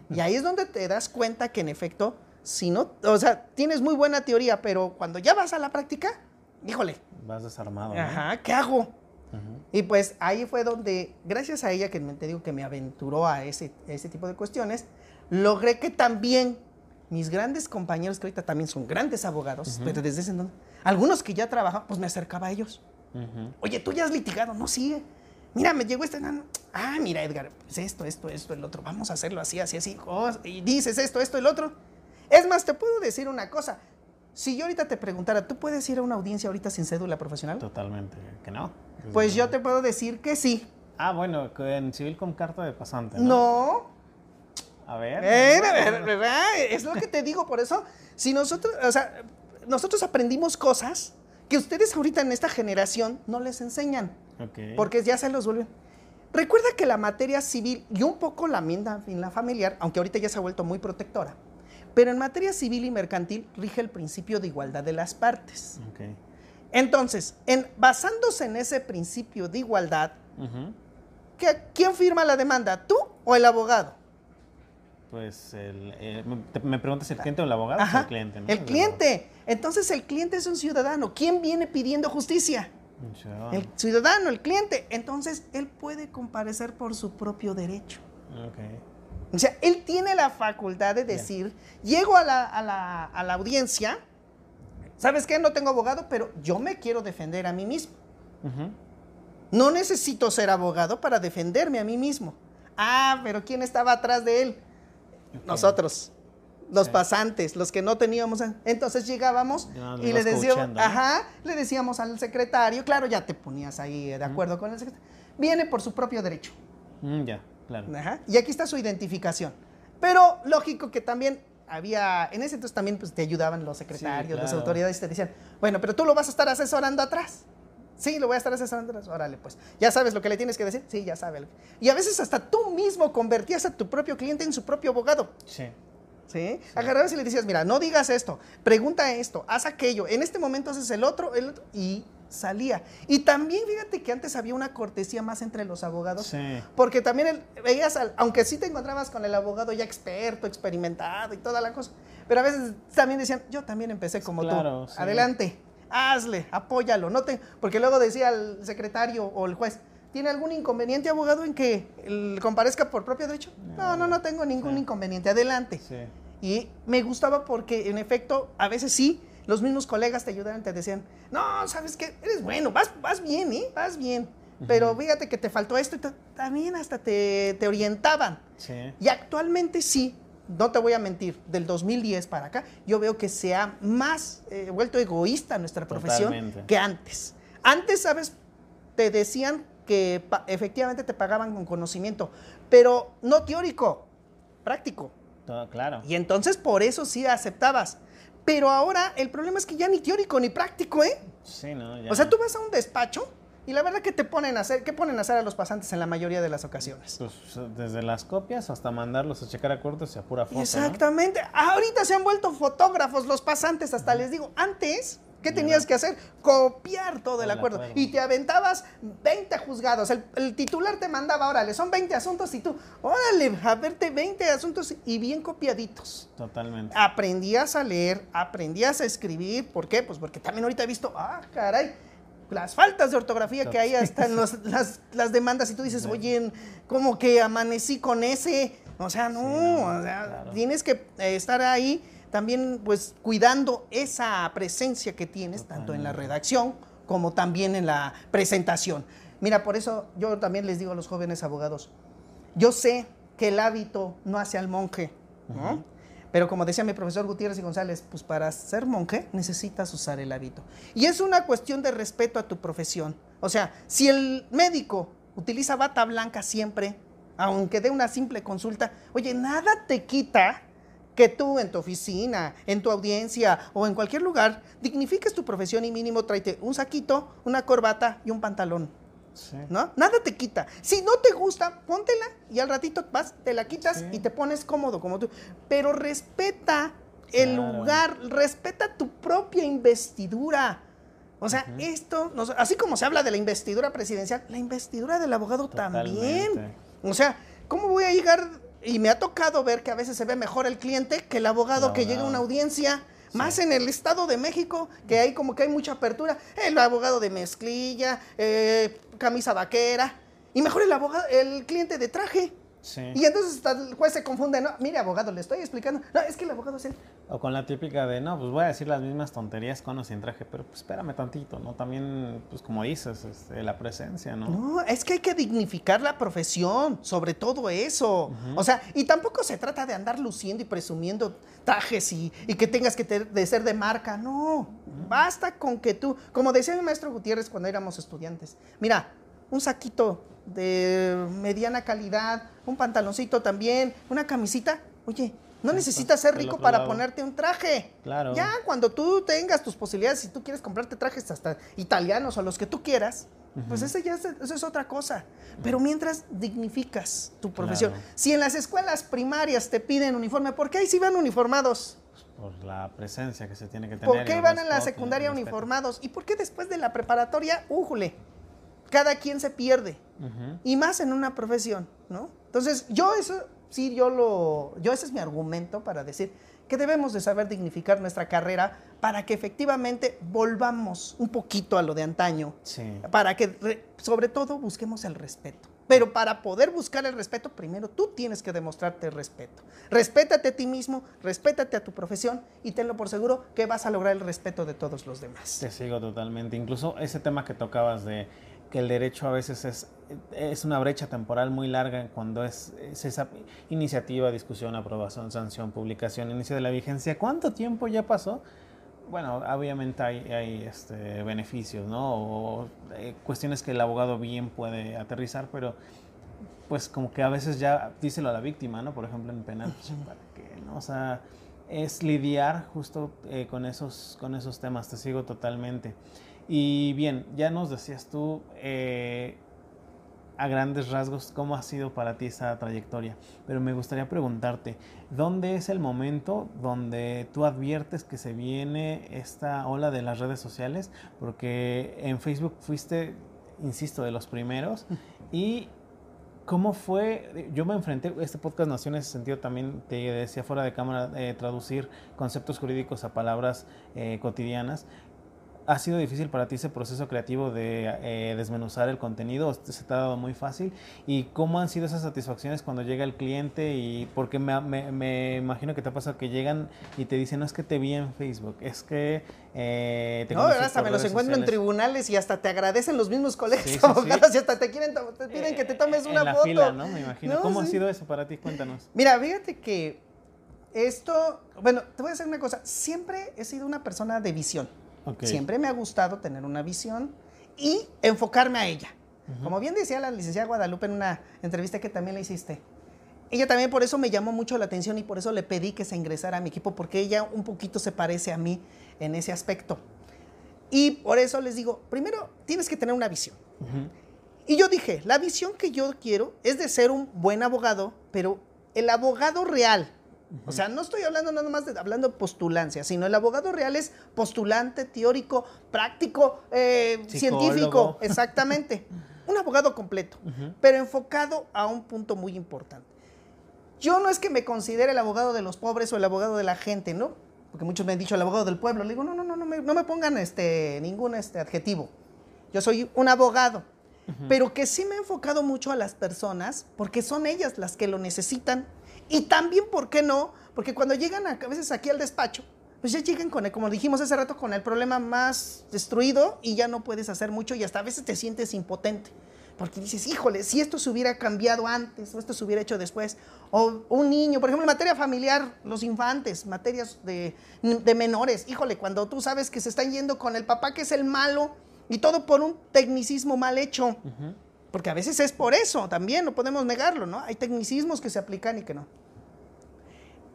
Y ahí es donde te das cuenta que en efecto, si no, o sea, tienes muy buena teoría, pero cuando ya vas a la práctica, híjole, Vas desarmado. ¿no? ajá, ¿qué hago? Y pues ahí fue donde, gracias a ella, que me- te digo que me aventuró a ese, ese tipo de cuestiones, logré que también mis grandes compañeros, que ahorita también son grandes abogados, pero desde ese entonces, algunos que ya trabajaban, pues me acercaba a ellos. Oye, tú ya has litigado, no sigue. Mira, me llegó este enano. Ah, mira, Edgar, pues esto, esto, esto, el otro. Vamos a hacerlo así, así, así. Oh, y dices esto, esto, el otro. Es más, te puedo decir una cosa. Si yo ahorita te preguntara, ¿tú puedes ir a una audiencia ahorita sin cédula profesional? Totalmente. Que no. Pues yo te puedo decir que sí. Ah, bueno, en civil con carta de pasante. No. No. A ver. Eh, ¿verdad? Es lo que te digo, por eso, si nosotros, o sea, nosotros aprendimos cosas que ustedes ahorita en esta generación no les enseñan. Porque ya se los vuelven. Recuerda que la materia civil y un poco la enmienda en la familiar, aunque ahorita ya se ha vuelto muy protectora, pero en materia civil y mercantil rige el principio de igualdad de las partes. Entonces, en, basándose en ese principio de igualdad, Ujú. ¿qué- ¿quién firma la demanda? ¿Tú o el abogado? Pues el, eh, me- preguntas el cliente o el abogado o Ajá, el cliente, ¿no? El cliente. Entonces el cliente es un ciudadano. ¿Quién viene pidiendo justicia? Ciudadano. El ciudadano, el cliente. Entonces él puede comparecer por su propio derecho. Ok. O sea, él tiene la facultad de decir, llego a la, a la- a la audiencia, ¿sabes qué? No tengo abogado, pero yo me quiero defender a mí mismo. No necesito ser abogado para defenderme a mí mismo. Ah, pero ¿quién estaba atrás de él? Nosotros, los pasantes, los que no teníamos. Entonces llegábamos y le decíamos, ajá, le decíamos al secretario, claro, ya te ponías ahí de acuerdo con el secretario. Viene por su propio derecho. Mm, ya, claro. Ajá, Y aquí está su identificación. Pero lógico que también había, en ese entonces también pues, te ayudaban los secretarios, las claro. autoridades, y te decían, bueno, pero tú lo vas a estar asesorando atrás. Sí, lo voy a estar asesorando atrás. Órale, pues. ¿Ya sabes lo que le tienes que decir? Sí, ya sabe. Y a veces hasta tú mismo convertías a tu propio cliente en su propio abogado. Sí. ¿Sí? Agarrabas y le decías, mira, no digas esto, pregunta esto, haz aquello, en este momento haces el otro, el otro, y salía. Y también fíjate que antes había una cortesía más entre los abogados. Sí. Porque también el- veías, al- aunque sí te encontrabas con el abogado ya experto, experimentado y toda la cosa, pero a veces también decían, yo también empecé como Claro, tú, sí. adelante, hazle, apóyalo, no te, porque luego decía el secretario o el juez, ¿tiene algún inconveniente abogado en que el- comparezca por propio derecho? No, no, no tengo ningún Sí. inconveniente, adelante. Sí. Y me gustaba porque, en efecto, a veces sí, los mismos colegas te ayudaban, te decían, no, ¿sabes qué? Eres bueno, vas, vas bien, ¿eh? Vas bien. Pero fíjate que te faltó esto y ta- también hasta te, te orientaban. Sí. Y actualmente sí, no te voy a mentir, del 2010 para acá, yo veo que se ha más eh, vuelto egoísta nuestra profesión Totalmente. que antes. Antes, ¿sabes? Te decían que efectivamente te pagaban con conocimiento, pero no teórico, práctico. Todo, claro. Y entonces por eso sí aceptabas. Pero ahora el problema es que ya ni teórico ni práctico, ¿eh? Sí, ¿no? Ya. O sea, tú vas a un despacho y la verdad que te ponen a hacer, ¿qué ponen a hacer a los pasantes en la mayoría de las ocasiones? Pues, desde las copias hasta mandarlos a checar acuerdos y a pura foto. ¿no? Exactamente. Ahorita se han vuelto fotógrafos los pasantes, hasta les digo, antes, ¿qué tenías que hacer? Copiar todo el El acuerdo. acuerdo. Y te aventabas 20 juzgados. El, el titular te mandaba, órale, son 20 asuntos y tú, órale, a verte 20 asuntos y bien copiaditos. Totalmente. aprendías a leer, aprendías a escribir. ¿Por qué? Pues porque también ahorita he visto, ah, caray, las faltas de ortografía que hay hasta en los- las, las demandas y tú dices, oye, ¿cómo que amanecí con ese? O sea, no, o sea, tienes que estar ahí también pues cuidando esa presencia que tienes, tanto en la redacción como también en la presentación. Mira, por eso yo también les digo a los jóvenes abogados, yo sé que el hábito no hace al monje, ¿no? Pero como decía mi profesor Gutiérrez y González, pues para ser monje necesitas usar el hábito. Y es una cuestión de respeto a tu profesión. O sea, si el médico utiliza bata blanca siempre, aunque dé una simple consulta, oye, nada te quita que tú en tu oficina, en tu audiencia o en cualquier lugar dignifiques tu profesión y mínimo tráete un saquito, una corbata y un pantalón. ¿No? Nada te quita. Si no te gusta, póntela y al ratito vas, te la quitas y te pones cómodo como tú. Pero respeta el lugar, respeta tu propia investidura. O sea, esto, así como se habla de la investidura presidencial, la investidura del abogado también. O sea, ¿cómo voy a llegar y me ha tocado ver que a veces se ve mejor el cliente que el abogado que llega a una audiencia. Más en el Estado de México, que hay como que hay mucha apertura. El abogado de mezclilla, eh, camisa vaquera. Y mejor el abogado, el cliente de traje. Y entonces el juez se confunde, no, mire abogado, le estoy explicando, no, es que el abogado es él. O con la típica de, no, pues voy a decir las mismas tonterías con o sin traje, pero pues espérame tantito, ¿no? También, pues como dices, este, la presencia, ¿no? No, es que hay que dignificar la profesión, sobre todo eso. O sea, y tampoco se trata de andar luciendo y presumiendo trajes y, que tengas que de ser de marca, no. Basta con que tú, como decía mi maestro Gutiérrez cuando éramos estudiantes, mira, un saquito de mediana calidad, un pantaloncito también, una camisita. Oye, no necesitas ser rico para ponerte un traje. Claro. Ya cuando tú tengas tus posibilidades, si tú quieres comprarte trajes hasta italianos o los que tú quieras, pues ese ya es, eso es otra cosa. Pero mientras dignificas tu profesión. Si en las escuelas primarias te piden uniforme, ¿por qué ahí sí van uniformados? Por la presencia que se tiene que tener. ¿Por qué van en la secundaria uniformados? ¿Y por qué después de la preparatoria, újule? Cada quien se pierde. Y más en una profesión, ¿no? Entonces, yo eso, sí, yo lo, yo ese es mi argumento para decir que debemos de saber dignificar nuestra carrera para que efectivamente volvamos un poquito a lo de antaño. Para que, sobre todo, busquemos el respeto. Pero para poder buscar el respeto, primero tú tienes que demostrarte el respeto. Respétate a ti mismo, respétate a tu profesión y tenlo por seguro que vas a lograr el respeto de todos los demás. Te sigo totalmente. Incluso ese tema que tocabas de que el derecho a veces es, es una brecha temporal muy larga cuando es, esa iniciativa, discusión, aprobación, sanción, publicación, inicio de la vigencia. ¿Cuánto tiempo ya pasó? Bueno, obviamente hay, hay este, beneficios, ¿no? O eh, cuestiones que el abogado bien puede aterrizar, pero pues como que a veces ya díselo a la víctima, ¿no? Por ejemplo, en penal, pues, ¿para qué, no? O sea, es lidiar justo eh, con, esos, con esos temas, te sigo totalmente. Y bien, ya nos decías tú eh, a grandes rasgos cómo ha sido para ti esa trayectoria, pero me gustaría preguntarte, ¿dónde es el momento donde tú adviertes que se viene esta ola de las redes sociales? Porque en Facebook fuiste, insisto, de los primeros y ¿Cómo fue? Yo me enfrenté, este podcast nació en ese sentido también, te decía fuera de cámara, eh, traducir conceptos jurídicos a palabras eh, cotidianas. ¿Ha sido difícil para ti ese proceso creativo de eh, desmenuzar el contenido? ¿Se te ha dado muy fácil? ¿Y cómo han sido esas satisfacciones cuando llega el cliente? Y porque me, me, imagino que te ha pasado que llegan y te dicen, no es que te vi en Facebook, es que eh, te No, hasta me los encuentro en tribunales y hasta te agradecen los mismos colegas abogados y hasta te quieren te piden que te tomes una en la foto. Fila, ¿no? Me imagino. ¿Cómo ha sido eso para ti? Cuéntanos. Mira, fíjate que esto, bueno, te voy a decir una cosa, siempre he sido una persona de visión. Siempre me ha gustado tener una visión y enfocarme a ella. Como bien decía la licenciada Guadalupe en una entrevista que también le hiciste, ella también por eso me llamó mucho la atención y por eso le pedí que se ingresara a mi equipo, porque ella un poquito se parece a mí en ese aspecto. Y por eso les digo, primero tienes que tener una visión. Y yo dije, la visión que yo quiero es de ser un buen abogado, pero el abogado real, o sea, no estoy hablando nada más de hablando postulancia, sino el abogado real es postulante, teórico, práctico, eh, científico, exactamente. Un abogado completo, pero enfocado a un punto muy importante. Yo no es que me considere el abogado de los pobres o el abogado de la gente, ¿no? Porque muchos me han dicho el abogado del pueblo. Le digo, no, no, no, no me, no me pongan este, ningún este adjetivo. Yo soy un abogado. pero que sí me he enfocado mucho a las personas porque son ellas las que lo necesitan. Y también, ¿por qué no? Porque cuando llegan a, veces aquí al despacho, pues ya llegan con el, como dijimos hace rato, con el problema más destruido y ya no puedes hacer mucho y hasta a veces te sientes impotente. Porque dices, híjole, si esto se hubiera cambiado antes o esto se hubiera hecho después. O un niño, por ejemplo, materia familiar, los infantes, materias de, de menores. Híjole, cuando tú sabes que se están yendo con el papá que es el malo y todo por un tecnicismo mal hecho. Porque a veces es por eso también, no podemos negarlo, ¿no? Hay tecnicismos que se aplican y que no.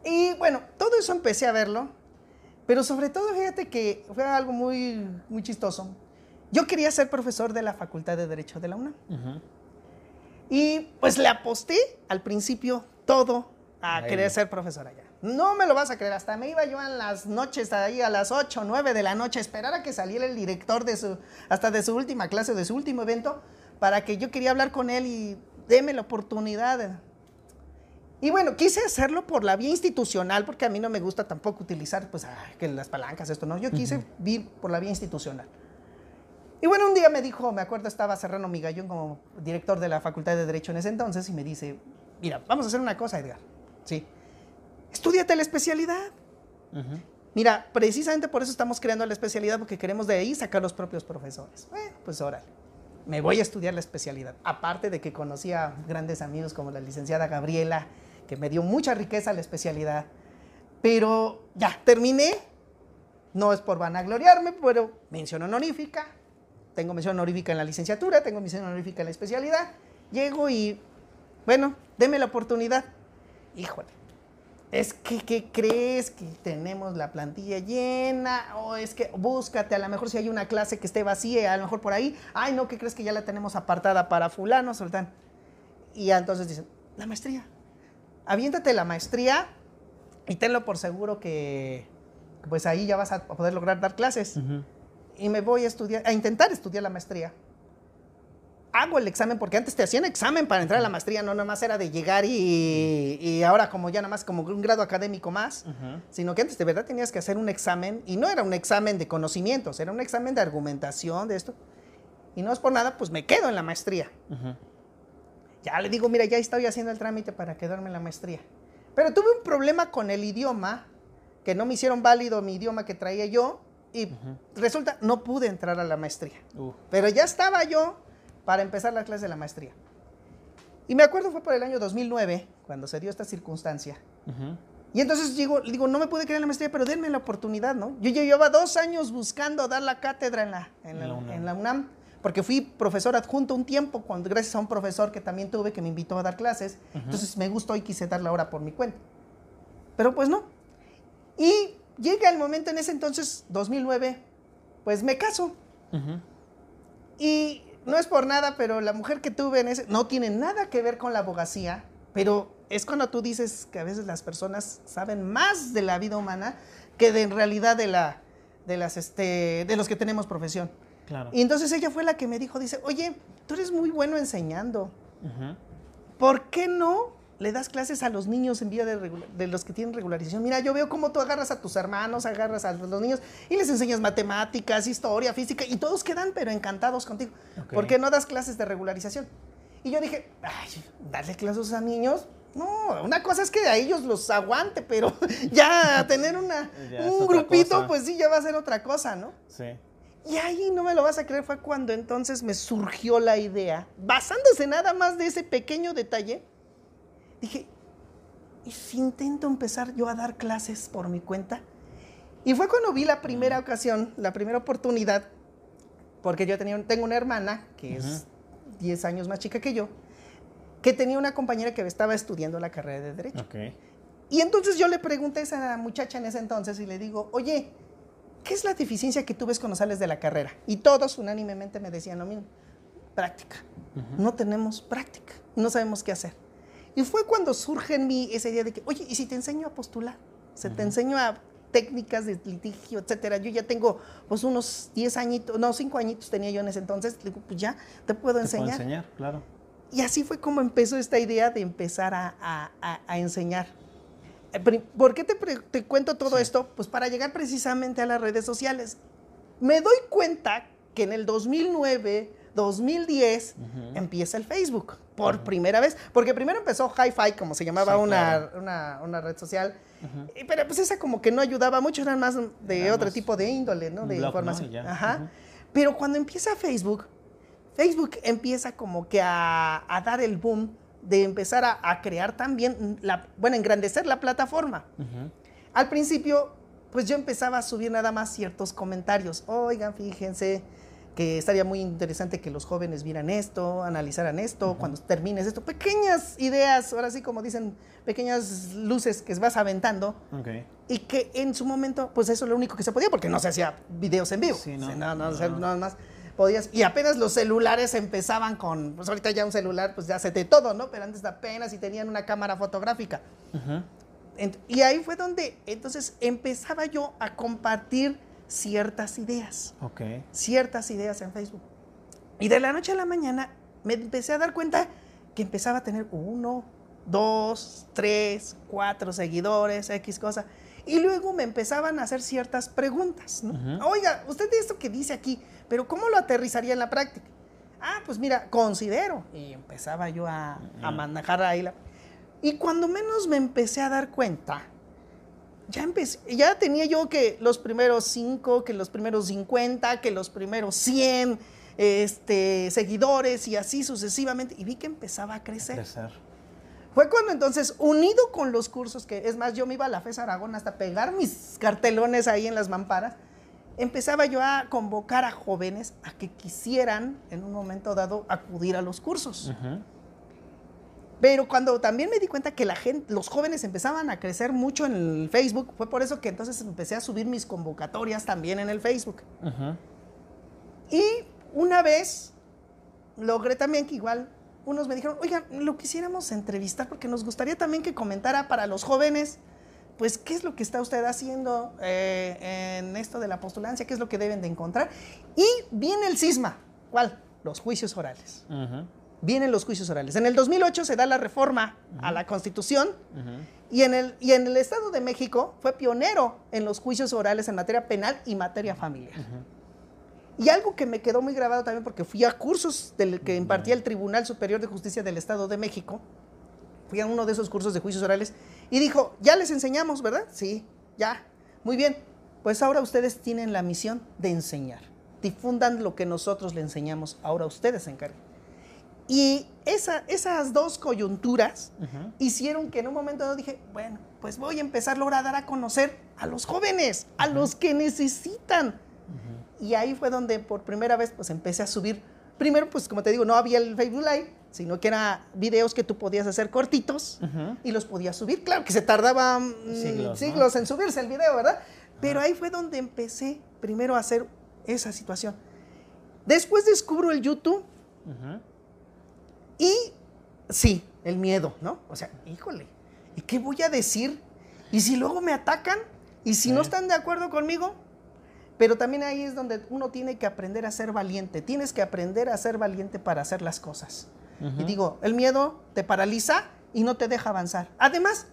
Y bueno, todo eso empecé a verlo, pero sobre todo fíjate que fue algo muy, muy chistoso. Yo quería ser profesor de la Facultad de Derecho de la UNAM. Y pues le aposté al principio todo a querer ser profesor allá. No me lo vas a creer, hasta me iba yo en las noches, ahí a las 8, 9 de la noche, a esperar a que saliera el director de su, hasta de su última clase, de su último evento, para que yo quería hablar con él y déme la oportunidad. Y bueno, quise hacerlo por la vía institucional, porque a mí no me gusta tampoco utilizar pues, que las palancas, esto no. Yo quise ir por la vía institucional. Y bueno, un día me dijo, me acuerdo, estaba Serrano Migallón como director de la Facultad de Derecho en ese entonces, y me dice, mira, vamos a hacer una cosa, Edgar. Sí estudiate la especialidad. Mira, precisamente por eso estamos creando la especialidad, porque queremos de ahí sacar los propios profesores. Bueno, pues órale, me voy a estudiar la especialidad. Aparte de que conocí a grandes amigos como la licenciada Gabriela, que me dio mucha riqueza la especialidad. Pero ya, terminé. No es por vanagloriarme, pero mención honorífica. Tengo mención honorífica en la licenciatura, tengo mención honorífica en la especialidad. Llego y, bueno, deme la oportunidad. Híjole, es que, ¿qué crees? Que tenemos la plantilla llena, o es que búscate, a lo mejor si hay una clase que esté vacía, a lo mejor por ahí, ay, no, ¿qué crees que ya la tenemos apartada para fulano, soltán? Y entonces dicen, la maestría, aviéntate la maestría y tenlo por seguro que, pues ahí ya vas a poder lograr dar clases. Y me voy a estudiar, a intentar estudiar la maestría hago el examen, porque antes te hacían examen para entrar a la maestría, no nomás era de llegar y, ahora como ya nada más como un grado académico más, sino que antes de verdad tenías que hacer un examen y no era un examen de conocimientos, era un examen de argumentación de esto. Y no es por nada, pues me quedo en la maestría. Ya le digo, mira, ya estoy haciendo el trámite para quedarme en la maestría. Pero tuve un problema con el idioma, que no me hicieron válido mi idioma que traía yo, y resulta, no pude entrar a la maestría. Pero ya estaba yo para empezar la clase de la maestría. Y me acuerdo fue por el año 2009, cuando se dio esta circunstancia. Y entonces digo, digo, no me pude creer en la maestría, pero denme la oportunidad, ¿no? Yo, llevaba dos años buscando dar la cátedra en la, en la, UNAM. porque fui profesor adjunto un tiempo, cuando, gracias a un profesor que también tuve que me invitó a dar clases. Entonces me gustó y quise darla ahora por mi cuenta. Pero pues no. Y llega el momento en ese entonces, 2009, pues me caso. Y no es por nada, pero la mujer que tuve en ese no tiene nada que ver con la abogacía, pero es cuando tú dices que a veces las personas saben más de la vida humana que de, en realidad de la de las este de los que tenemos profesión. Claro. Y entonces ella fue la que me dijo, dice, "Oye, tú eres muy bueno enseñando. ¿Por qué no le das clases a los niños en vía de, los que tienen regularización. Mira, yo veo cómo tú agarras a tus hermanos, agarras a los niños y les enseñas matemáticas, historia, física, y todos quedan pero encantados contigo. ¿Por qué no das clases de regularización? Y yo dije, ay, darle clases a niños, no, una cosa es que a ellos los aguante, pero ya tener una, un grupito, pues sí, ya va a ser otra cosa, ¿no? Sí. Y ahí no me lo vas a creer, fue cuando entonces me surgió la idea, basándose nada más de ese pequeño detalle, dije, ¿y si intento empezar yo a dar clases por mi cuenta? Y fue cuando vi la primera ocasión, la primera oportunidad, porque yo tenía, tengo una hermana que es 10 años más chica que yo, que tenía una compañera que estaba estudiando la carrera de Derecho. Y entonces yo le pregunté a esa muchacha en ese entonces y le digo, oye, ¿qué es la deficiencia que tú ves cuando sales de la carrera? Y todos unánimemente me decían lo mismo, práctica. No tenemos práctica, no sabemos qué hacer. Y fue cuando surge en mí esa idea de que, oye, ¿y si te enseño a postular? Se te enseño a técnicas de litigio, etcétera. Yo ya tengo pues unos 10 añitos, no, 5 añitos tenía yo en ese entonces. Le digo, pues ya te puedo te enseñar. Puedo enseñar, claro. Y así fue como empezó esta idea de empezar a, a, enseñar. Eh, ¿Por qué te, te cuento todo esto? Pues para llegar precisamente a las redes sociales. Me doy cuenta que en el 2009 2010 empieza el Facebook por primera vez, porque primero empezó Hi-Fi, como se llamaba una, una, red social, pero pues esa como que no ayudaba mucho, eran más de otro tipo de índole, ¿no? De información. Ajá. Pero cuando empieza Facebook, Facebook empieza como que a, a dar el boom de empezar a, crear también, la, bueno, engrandecer la plataforma. Al principio, pues yo empezaba a subir nada más ciertos comentarios. Oigan, fíjense que estaría muy interesante que los jóvenes vieran esto, analizaran esto, cuando termines esto. Pequeñas ideas, ahora sí como dicen, pequeñas luces que vas aventando. Y que en su momento, pues eso es lo único que se podía, porque no se hacía videos en vivo. Sí, no, no, no, no, nada más podías, y apenas los celulares empezaban con, pues ahorita ya un celular, pues ya se te todo, ¿no? Pero antes apenas y tenían una cámara fotográfica. y ahí fue donde entonces empezaba yo a compartir ciertas ideas. Ok. Ciertas ideas en Facebook. Y de la noche a la mañana me empecé a dar cuenta que empezaba a tener uno, dos, tres, cuatro seguidores, X cosa. Y luego me empezaban a hacer ciertas preguntas. Oiga, usted de esto que dice aquí, pero ¿cómo lo aterrizaría en la práctica? Ah, pues mira, considero. Y empezaba yo a, manejar ahí la... Y cuando menos me empecé a dar cuenta, ya empecé, ya tenía yo que los primeros cinco, que los primeros 50, que los primeros 100 este, seguidores y así sucesivamente. Y vi que empezaba a crecer. crecer. Fue cuando entonces, unido con los cursos, que es más, yo me iba a la FES Aragón hasta pegar mis cartelones ahí en las mamparas, empezaba yo a convocar a jóvenes a que quisieran en un momento dado acudir a los cursos. Pero cuando también me di cuenta que la gente, los jóvenes empezaban a crecer mucho en el Facebook, fue por eso que entonces empecé a subir mis convocatorias también en el Facebook. Y una vez logré también que igual unos me dijeron, oigan, lo quisiéramos entrevistar porque nos gustaría también que comentara para los jóvenes, pues, ¿qué es lo que está usted haciendo eh, en esto de la postulancia? ¿Qué es lo que deben de encontrar? Y viene el cisma. ¿Cuál? Los juicios orales. Vienen los juicios orales. En el 2008 se da la reforma a la Constitución y, en el, y en el Estado de México fue pionero en los juicios orales en materia penal y materia familiar. Y algo que me quedó muy grabado también porque fui a cursos del que impartía el Tribunal Superior de Justicia del Estado de México, fui a uno de esos cursos de juicios orales y dijo, ya les enseñamos, ¿verdad? Sí, ya. Muy bien. Pues ahora ustedes tienen la misión de enseñar. Difundan lo que nosotros le enseñamos. Ahora ustedes se encarguen. Y esa, esas dos coyunturas hicieron que en un momento yo dije, bueno, pues voy a empezar a dar a conocer a los jóvenes, a los que necesitan y ahí fue donde por primera vez pues empecé a subir. Primero, pues como te digo, no había el Facebook Live, sino que eran videos que tú podías hacer cortitos y los podías subir. Claro que se tardaban mm, siglos, en subirse el video, ¿verdad? Pero ahí fue donde empecé primero a hacer esa situación. Después descubro el YouTube y sí, el miedo, ¿no? O sea, híjole, ¿y qué voy a decir? ¿Y si luego me atacan? ¿Y si no están de acuerdo conmigo? Pero también ahí es donde uno tiene que aprender a ser valiente. Tienes que aprender a ser valiente para hacer las cosas. Y digo, el miedo te paraliza y no te deja avanzar. Además,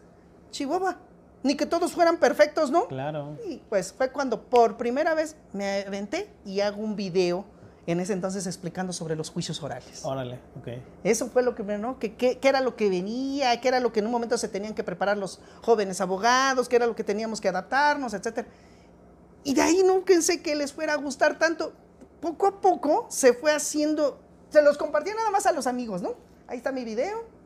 Chihuahua, ni que todos fueran perfectos, ¿no? Claro. Y pues fue cuando por primera vez me aventé y hago un video en ese entonces explicando sobre los juicios orales. Órale, ok. Eso fue lo que, ¿no? Que, qué era lo que venía, qué era lo que en un momento se tenían que preparar los jóvenes abogados, qué era lo que teníamos que adaptarnos, etcétera. Y de ahí no pensé que les fuera a gustar tanto. Poco a poco se fue haciendo, se los compartía nada más a los amigos, ¿no? Ahí está mi video.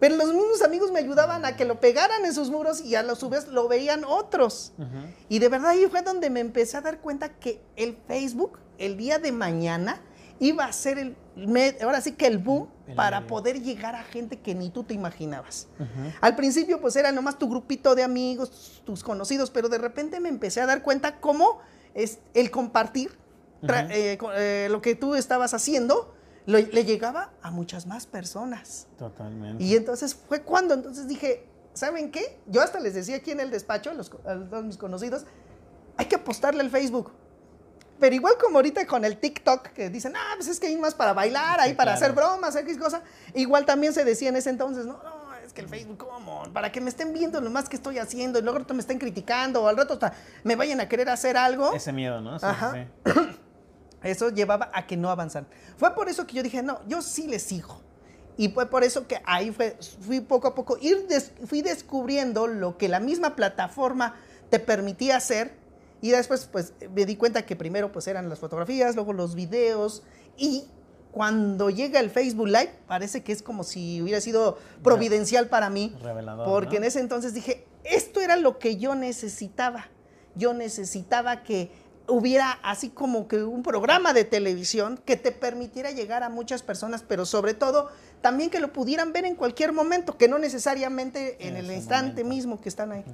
Pero los mismos amigos me ayudaban a que lo pegaran en sus muros y a lo su vez lo veían otros. Y de verdad ahí fue donde me empecé a dar cuenta que el Facebook, el día de mañana, iba a ser el, ahora sí que el boom para poder llegar a gente que ni tú te imaginabas. Al principio pues era nomás tu grupito de amigos, tus conocidos, pero de repente me empecé a dar cuenta cómo es el compartir eh, eh, lo que tú estabas haciendo le llegaba a muchas más personas. Totalmente. Y entonces fue cuando entonces dije, ¿saben qué? Yo hasta les decía aquí en el despacho, a, los, a todos mis conocidos, hay que apostarle al Facebook. Pero igual como ahorita con el TikTok, que dicen, ah, pues es que hay más para bailar, hay para hacer bromas, X cosa. Igual también se decía en ese entonces, no, no, es que el Facebook, ¿cómo? Para que me estén viendo lo más que estoy haciendo y luego me estén criticando o al rato hasta me vayan a querer hacer algo. Ese miedo, ¿no? Ajá. Eso llevaba a que no avanzan. Fue por eso que yo dije, no, yo sí les sigo. Y fue por eso que ahí fue, fui poco a poco, ir fui descubriendo lo que la misma plataforma te permitía hacer. Y después, pues, me di cuenta que primero, pues, eran las fotografías, luego los videos. Y cuando llega el Facebook Live, parece que es como si hubiera sido providencial para mí. Revelador, porque en ese entonces dije, esto era lo que yo necesitaba. Yo necesitaba que hubiera así como que un programa de televisión que te permitiera llegar a muchas personas, pero sobre todo también que lo pudieran ver en cualquier momento, que no necesariamente en, el instante mismo que están ahí.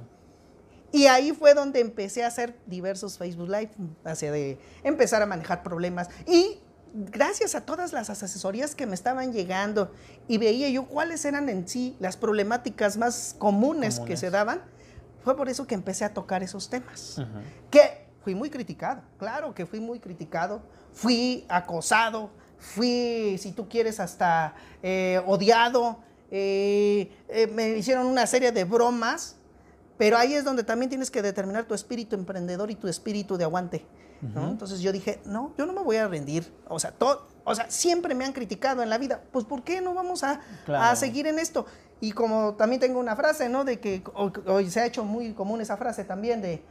Y ahí fue donde empecé a hacer diversos Facebook Live, hacia de empezar a manejar problemas. Y gracias a todas las asesorías que me estaban llegando y veía yo cuáles eran en sí las problemáticas más comunes, que se daban, fue por eso que empecé a tocar esos temas. Que fui muy criticado, claro que fui muy criticado, fui acosado, fui, si tú quieres, hasta eh, odiado, eh, eh, me hicieron una serie de bromas, pero ahí es donde también tienes que determinar tu espíritu emprendedor y tu espíritu de aguante. Entonces yo dije, no, yo no me voy a rendir. O sea, todo, o sea, siempre me han criticado en la vida. Pues ¿por qué no vamos a, a seguir en esto? Y como también tengo una frase, ¿no? De que hoy se ha hecho muy común esa frase también de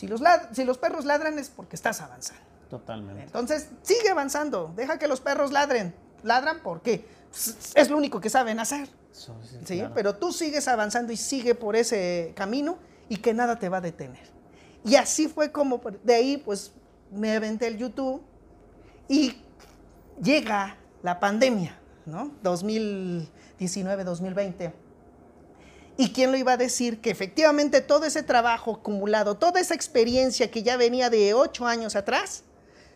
si los, si los perros ladran es porque estás avanzando. Totalmente. Entonces, sigue avanzando. Deja que los perros ladren. Ladran porque es lo único que saben hacer. sí, pero tú sigues avanzando y sigue por ese camino y que nada te va a detener. Y así fue como de ahí, pues me aventé el YouTube y llega la pandemia, ¿no? 2019, 2020 ¿Y quién lo iba a decir? Que efectivamente todo ese trabajo acumulado, toda esa experiencia que ya venía de ocho años atrás,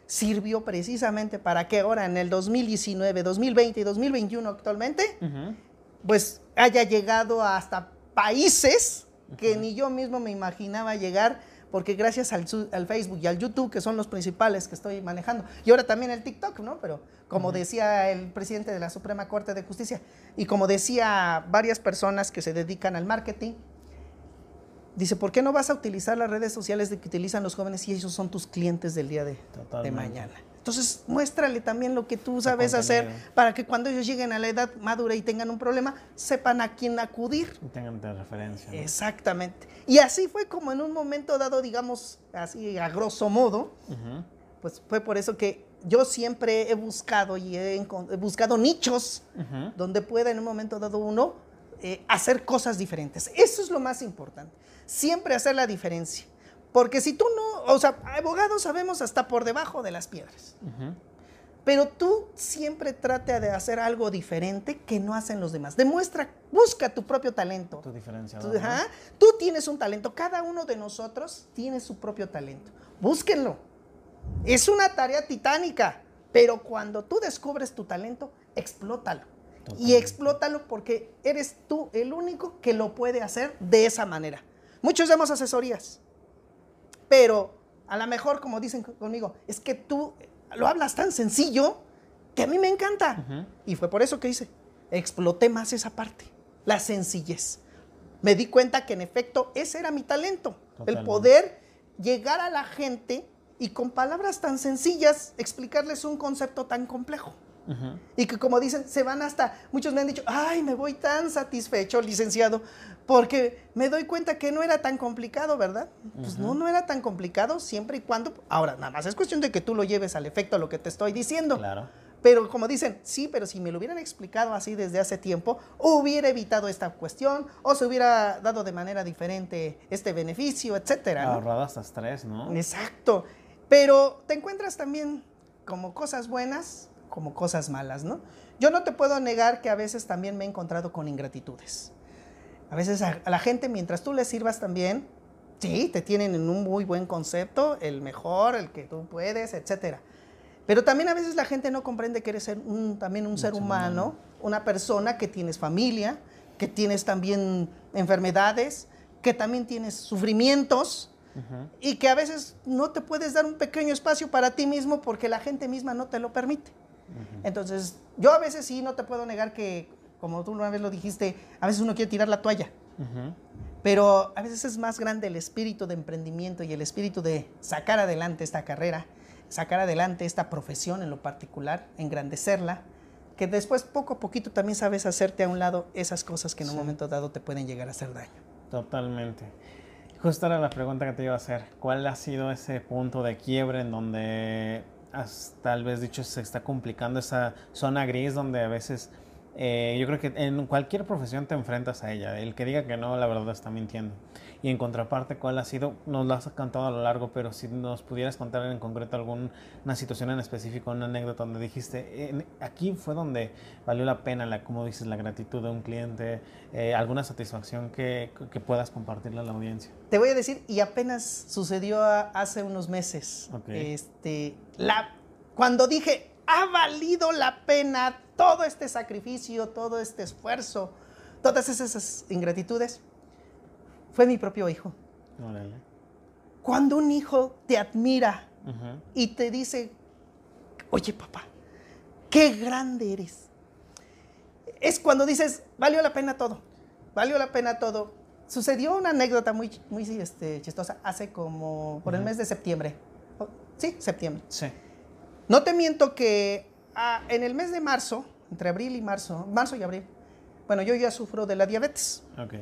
sirvió precisamente para que ahora en el 2019, 2020 y 2021 actualmente, pues haya llegado hasta países que ni yo mismo me imaginaba llegar porque gracias al, Facebook y al YouTube, que son los principales que estoy manejando, y ahora también el TikTok, ¿no? Pero como decía el presidente de la Suprema Corte de Justicia, y como decía varias personas que se dedican al marketing, dice, ¿por qué no vas a utilizar las redes sociales de que utilizan los jóvenes si ellos son tus clientes del día de, de mañana? Entonces, muéstrale también lo que tú sabes hacer para que cuando ellos lleguen a la edad madura y tengan un problema, sepan a quién acudir. Y tengan de referencia. Exactamente. Y así fue como en un momento dado, digamos, así a grosso modo, pues fue por eso que yo siempre he buscado y he, buscado nichos donde pueda en un momento dado uno eh, hacer cosas diferentes. Eso es lo más importante. Siempre hacer la diferencia. Porque si tú no, o sea, abogados sabemos hasta por debajo de las piedras. Pero tú siempre trata de hacer algo diferente que no hacen los demás. Demuestra, busca tu propio talento. Tu diferencia. Tú, tú tienes un talento, cada uno de nosotros tiene su propio talento. Búsquenlo. Es una tarea titánica, pero cuando tú descubres tu talento, explótalo. Y explótalo porque eres tú el único que lo puede hacer de esa manera. Muchos damos asesorías pero a lo mejor, como dicen conmigo, es que tú lo hablas tan sencillo que a mí me encanta. Y fue por eso que hice, exploté más esa parte, la sencillez. Me di cuenta que en efecto ese era mi talento, el poder llegar a la gente y con palabras tan sencillas explicarles un concepto tan complejo. Y que como dicen, se van hasta, muchos me han dicho, ay, me voy tan satisfecho, licenciado, porque me doy cuenta que no era tan complicado, ¿verdad? Pues no, no era tan complicado siempre y cuando, ahora, nada más es cuestión de que tú lo lleves al efecto a lo que te estoy diciendo. Claro. Pero como dicen, sí, pero si me lo hubieran explicado así desde hace tiempo, hubiera evitado esta cuestión o se hubiera dado de manera diferente este beneficio, etcétera. Ahorrado hasta estrés, ¿no? Exacto. Pero te encuentras también como cosas buenas, como cosas malas, ¿no? Yo no te puedo negar que a veces también me he encontrado con ingratitudes. A veces a, la gente, mientras tú les sirvas también, sí, te tienen en un muy buen concepto, el mejor, el que tú puedes, etcétera. Pero también a veces la gente no comprende que eres un, también un, ser humano, una persona que tienes familia, que tienes también enfermedades, que también tienes sufrimientos y que a veces no te puedes dar un pequeño espacio para ti mismo porque la gente misma no te lo permite. Entonces, yo a veces sí no te puedo negar que, como tú una vez lo dijiste, a veces uno quiere tirar la toalla. Pero a veces es más grande el espíritu de emprendimiento y el espíritu de sacar adelante esta carrera, sacar adelante esta profesión en lo particular, engrandecerla, que después poco a poquito también sabes hacerte a un lado esas cosas que en un momento dado te pueden llegar a hacer daño. Totalmente. Justo era la pregunta que te iba a hacer. ¿Cuál ha sido ese punto de quiebre en donde has tal vez dicho se está complicando esa zona gris donde a veces eh, yo creo que en cualquier profesión te enfrentas a ella. El que diga que no, la verdad está mintiendo. Y en contraparte, ¿cuál ha sido? Nos lo has cantado a lo largo, pero si nos pudieras contar en concreto alguna situación en específico, una anécdota donde dijiste, aquí fue donde valió la pena, la, como dices, la gratitud de un cliente, eh, alguna satisfacción que, que, puedas compartirle a la audiencia. Te voy a decir, y apenas sucedió hace unos meses. Este, la, cuando dije, ha valido la pena todo este sacrificio, todo este esfuerzo, todas esas ingratitudes, fue mi propio hijo. Cuando un hijo te admira y te dice, oye papá, qué grande eres. Es cuando dices, valió la pena todo, valió la pena todo. Sucedió una anécdota muy, muy este, chistosa hace como por el mes de septiembre. Oh, sí, septiembre. Sí. No te miento que ah, en el mes de marzo, entre abril y marzo, marzo y abril, bueno, yo ya sufro de la diabetes. Ok.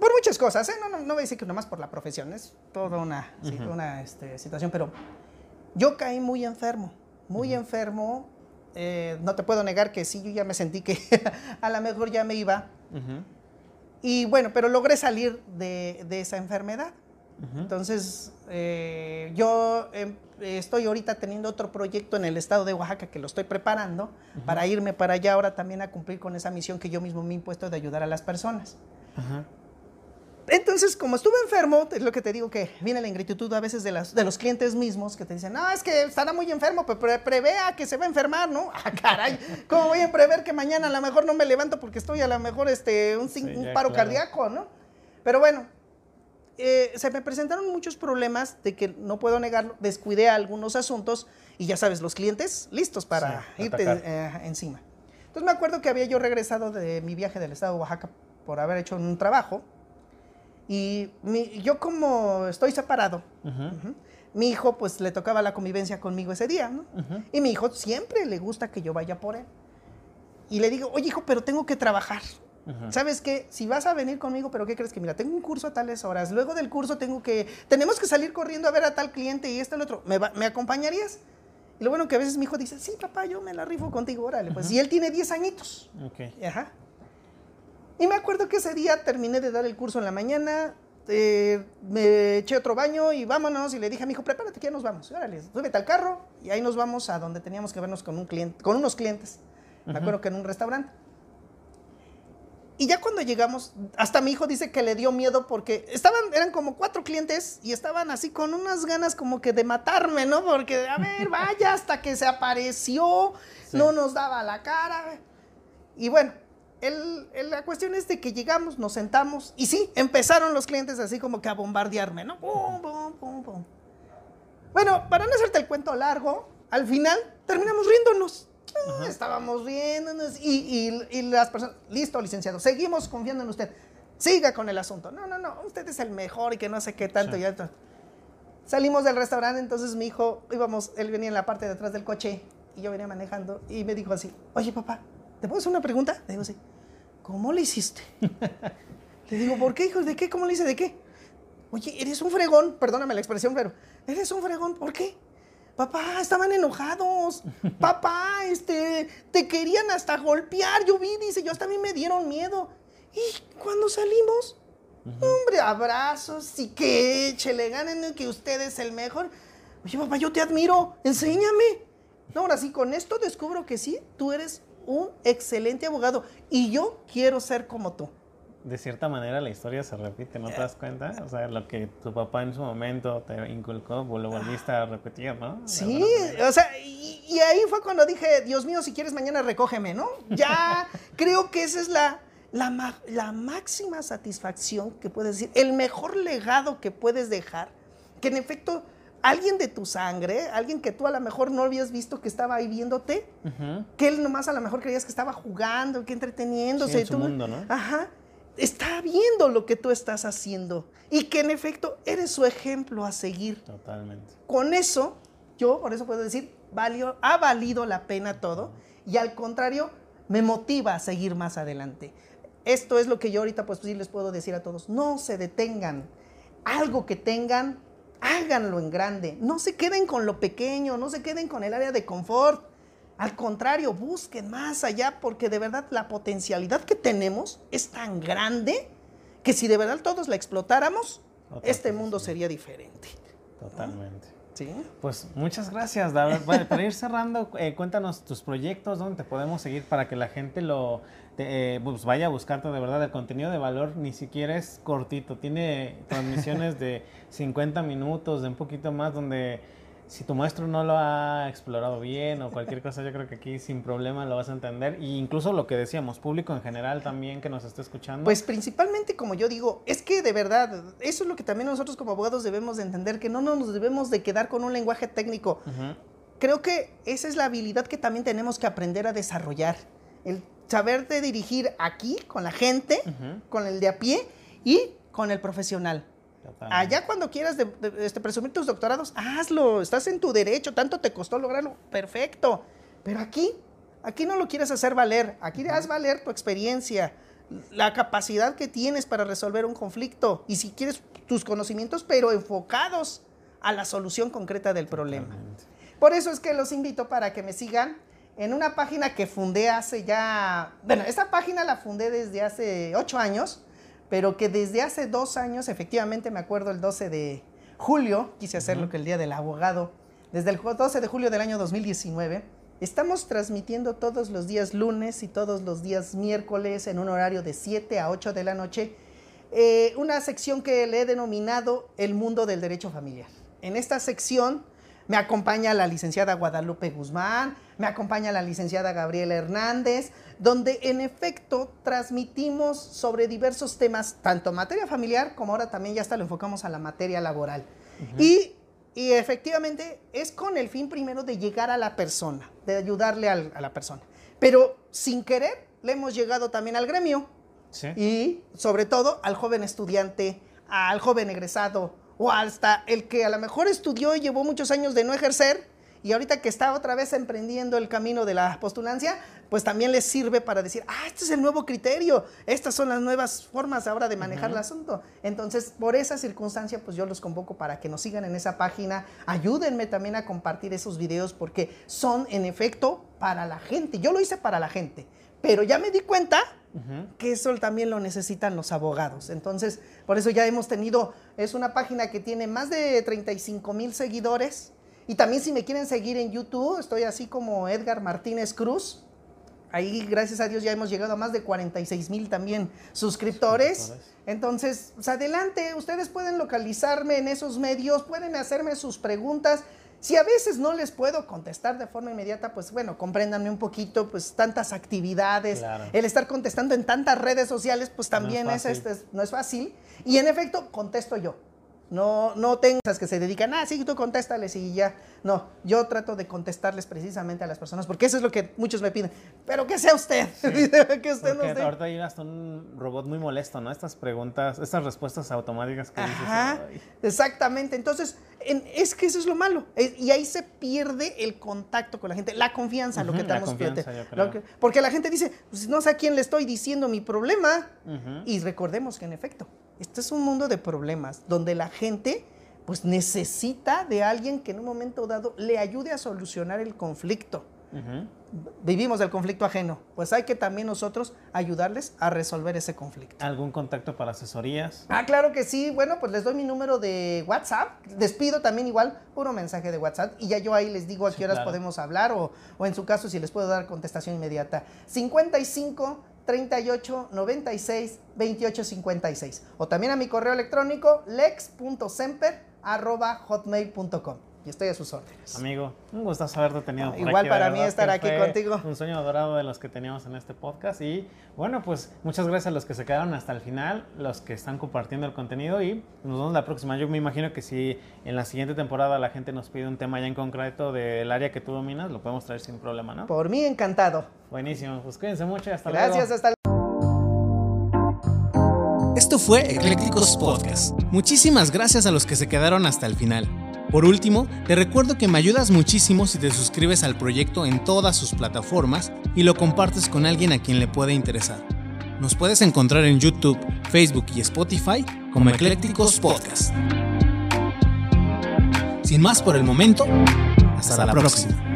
Por muchas cosas, ¿eh? no, no, no, voy a decir que nomás por la profesión, es toda una, una este, situación, pero yo caí muy enfermo, muy enfermo. Eh, no te puedo negar que sí, yo ya me sentí que a lo mejor ya me iba. Y bueno, pero logré salir de, de esa enfermedad. Entonces, eh, yo em, estoy ahorita teniendo otro proyecto en el estado de Oaxaca que lo estoy preparando para irme para allá ahora también a cumplir con esa misión que yo mismo me he impuesto de ayudar a las personas. Entonces, como estuve enfermo, es lo que te digo que viene la ingratitud a veces de, las, de los clientes mismos que te dicen, no, es que estará muy enfermo, pero prevea que se va a enfermar, ¿no? Ah, caray, ¿cómo voy a prever que mañana a lo mejor no me levanto porque estoy a lo mejor este, un, paro cardíaco, ¿no? Pero bueno, eh, se me presentaron muchos problemas de que no puedo negarlo, descuidé algunos asuntos y ya sabes, los clientes listos para irte eh, encima. Entonces me acuerdo que había yo regresado de mi viaje del estado de Oaxaca por haber hecho un trabajo y yo como estoy separado, mi hijo pues le tocaba la convivencia conmigo ese día, ¿no? Y mi hijo siempre le gusta que yo vaya por él. Y le digo, oye hijo, pero tengo que trabajar. ¿Sabes qué? Si vas a venir conmigo, pero ¿qué crees que? Mira, tengo un curso a tales horas. Luego del curso tengo que... Tenemos que salir corriendo a ver a tal cliente y este el otro. ¿Me, ¿Me acompañarías? Y lo bueno que a veces mi hijo dice, sí, papá, yo me la rifo contigo, órale. Pues, y él tiene 10 añitos. Ok. Ajá. Y me acuerdo que ese día terminé de dar el curso en la mañana, eh, me eché otro baño y vámonos. Y le dije a mi hijo, prepárate que ya nos vamos. Órale, súbete al carro y ahí nos vamos a donde teníamos que vernos con, un cliente, con unos clientes. Me acuerdo que en un restaurante. Y ya cuando llegamos, hasta mi hijo dice que le dio miedo porque estaban, eran como cuatro clientes y estaban así con unas ganas como que de matarme, ¿no? Porque, a ver, vaya, hasta que se apareció, no nos daba la cara. Y bueno, el, la cuestión es de que llegamos, nos sentamos y sí, empezaron los clientes así como que a bombardearme, ¿no? Pum, pum, pum, pum. Bueno, para no hacerte el cuento largo, al final terminamos riéndonos. Estábamos riéndonos y, y, las personas, listo, licenciado, seguimos confiando en usted. Siga con el asunto. No, no, no, usted es el mejor y que no sé qué tanto. y Salimos del restaurante, entonces mi hijo, íbamos, él venía en la parte de atrás del coche y yo venía manejando y me dijo así, oye papá, ¿te puedo hacer una pregunta? Le digo así, ¿cómo le hiciste? le digo, ¿por qué, hijo? ¿De qué? ¿Cómo le hice? ¿De qué? Oye, eres un fregón, perdóname la expresión, pero eres un fregón, ¿por qué? Papá, estaban enojados. Papá, este, te querían hasta golpear. Yo vi, dice, yo hasta a mí me dieron miedo. Y cuando salimos, hombre, abrazos y que le ganen que usted es el mejor. Oye, papá, yo te admiro. Enséñame. No, ahora sí, con esto descubro que sí, tú eres un excelente abogado y yo quiero ser como tú de cierta manera la historia se repite, ¿no te das cuenta? O sea, lo que tu papá en su momento te inculcó, lo volviste a repetir, ¿no? Sí, o sea, y, ahí fue cuando dije, Dios mío, si quieres mañana recógeme, ¿no? Ya creo que esa es la, la, la máxima satisfacción que puedes decir, el mejor legado que puedes dejar, que en efecto alguien de tu sangre, alguien que tú a lo mejor no habías visto que estaba ahí viéndote, que él nomás a lo mejor creías que estaba jugando, que entreteniéndose. Sí, en su mundo, ¿no? Ajá está viendo lo que tú estás haciendo y que en efecto eres su ejemplo a seguir. Totalmente. Con eso yo por eso puedo decir, valió, ha valido la pena todo y al contrario, me motiva a seguir más adelante. Esto es lo que yo ahorita pues sí les puedo decir a todos, no se detengan, algo que tengan, háganlo en grande, no se queden con lo pequeño, no se queden con el área de confort, al contrario, busquen más allá porque de verdad la potencialidad que tenemos es tan grande que si de verdad todos la explotáramos, este mundo sería diferente. Totalmente. Pues muchas gracias, David. Bueno, para ir cerrando, eh, cuéntanos tus proyectos, dónde te podemos seguir para que la gente lo eh, pues vaya a buscarte de verdad. El contenido de valor ni siquiera es cortito, tiene transmisiones de 50 minutos, de un poquito más, donde si tu maestro no lo ha explorado bien o cualquier cosa, yo creo que aquí sin problema lo vas a entender. Y incluso lo que decíamos, público en general también que nos esté escuchando. Pues principalmente, como yo digo, es que de verdad, eso es lo que también nosotros como abogados debemos de entender, que no nos debemos de quedar con un lenguaje técnico. Creo que esa es la habilidad que también tenemos que aprender a desarrollar. El saberte dirigir aquí con la gente, con el de a pie y con el profesional. Allá cuando quieras este, presumir tus doctorados, hazlo, estás en tu derecho, tanto te costó lograrlo, perfecto. Pero aquí, aquí no lo quieres hacer valer, aquí haz valer tu experiencia, la capacidad que tienes para resolver un conflicto. Y si quieres tus conocimientos, pero enfocados a la solución concreta del problema. Por eso es que los invito para que me sigan en una página que fundé hace ya, bueno, esta página la fundé desde hace ocho años pero que desde hace dos años, efectivamente me acuerdo el 12 de julio, quise hacerlo que el Día del Abogado, desde el 12 de julio del año 2019, estamos transmitiendo todos los días lunes y todos los días miércoles en un horario de 7 a 8 de la noche, eh, una sección que le he denominado El Mundo del Derecho Familiar. En esta sección me acompaña la licenciada Guadalupe Guzmán, me acompaña la licenciada Gabriela Hernández, donde en efecto transmitimos sobre diversos temas, tanto materia familiar como ahora también ya hasta lo enfocamos a la materia laboral. y, efectivamente es con el fin primero de llegar a la persona, de ayudarle a la persona. Pero sin querer le hemos llegado también al gremio y sobre todo al joven estudiante, al joven egresado, o hasta el que a lo mejor estudió y llevó muchos años de no ejercer y ahorita que está otra vez emprendiendo el camino de la postulancia, pues también les sirve para decir, ah, este es el nuevo criterio, estas son las nuevas formas ahora de manejar el asunto. Entonces, por esa circunstancia, pues yo los convoco para que nos sigan en esa página, ayúdenme también a compartir esos videos porque son en efecto para la gente. Yo lo hice para la gente, pero ya me di cuenta que eso también lo necesitan los abogados. Entonces, por eso ya hemos tenido, es una página que tiene más de 35 mil seguidores. Y también si me quieren seguir en YouTube, estoy así como Edgar Martínez Cruz. Ahí, gracias a Dios, ya hemos llegado a más de 46 mil también suscriptores. Entonces, pues adelante, ustedes pueden localizarme en esos medios, pueden hacerme sus preguntas. Si a veces no les puedo contestar de forma inmediata, pues bueno, compréndanme un poquito, pues tantas actividades, el estar contestando en tantas redes sociales, pues también es, este, no es fácil. Y en efecto, contesto yo. No, no tengas que se dedican, ah, sí, tú contéstales y ya. No, yo trato de contestarles precisamente a las personas, porque eso es lo que muchos me piden. Pero que sea usted, que usted nos dé. Ahorita hay hasta un robot muy molesto, ¿no? Estas preguntas, estas respuestas automáticas que Ajá, exactamente. Entonces, es que eso es lo malo. y ahí se pierde el contacto con la gente, la confianza, lo que tenemos que Porque la gente dice, pues no sé a quién le estoy diciendo mi problema. Y recordemos que en efecto, este es un mundo de problemas donde la gente pues necesita de alguien que en un momento dado le ayude a solucionar el conflicto. Vivimos del conflicto ajeno, pues hay que también nosotros ayudarles a resolver ese conflicto. ¿Algún contacto para asesorías? Ah, claro que sí. Bueno, pues les doy mi número de WhatsApp. Despido también igual puro mensaje de WhatsApp y ya yo ahí les digo a qué horas podemos hablar o, o en su caso si les puedo dar contestación inmediata. 55 38 96 28 56. O también a mi correo electrónico lex.semper hotmail.com. Y estoy a sus órdenes. Amigo, un gusto haberte tenido. igual para mí estar aquí contigo. Un sueño dorado de los que teníamos en este podcast. Y bueno, pues muchas gracias a los que se quedaron hasta el final, los que están compartiendo el contenido y nos vemos la próxima. Yo me imagino que si en la siguiente temporada la gente nos pide un tema ya en concreto del área que tú dominas, lo podemos traer sin problema, ¿no? Por mí encantado. Buenísimo. Pues cuídense mucho y hasta luego. Gracias, hasta luego. Esto fue Eclécticos Podcast. Muchísimas gracias a los que se quedaron hasta el final. Por último, te recuerdo que me ayudas muchísimo si te suscribes al proyecto en todas sus plataformas y lo compartes con alguien a quien le pueda interesar. Nos puedes encontrar en YouTube, Facebook y Spotify como Eclécticos Podcast. Sin más por el momento, hasta, la, próxima.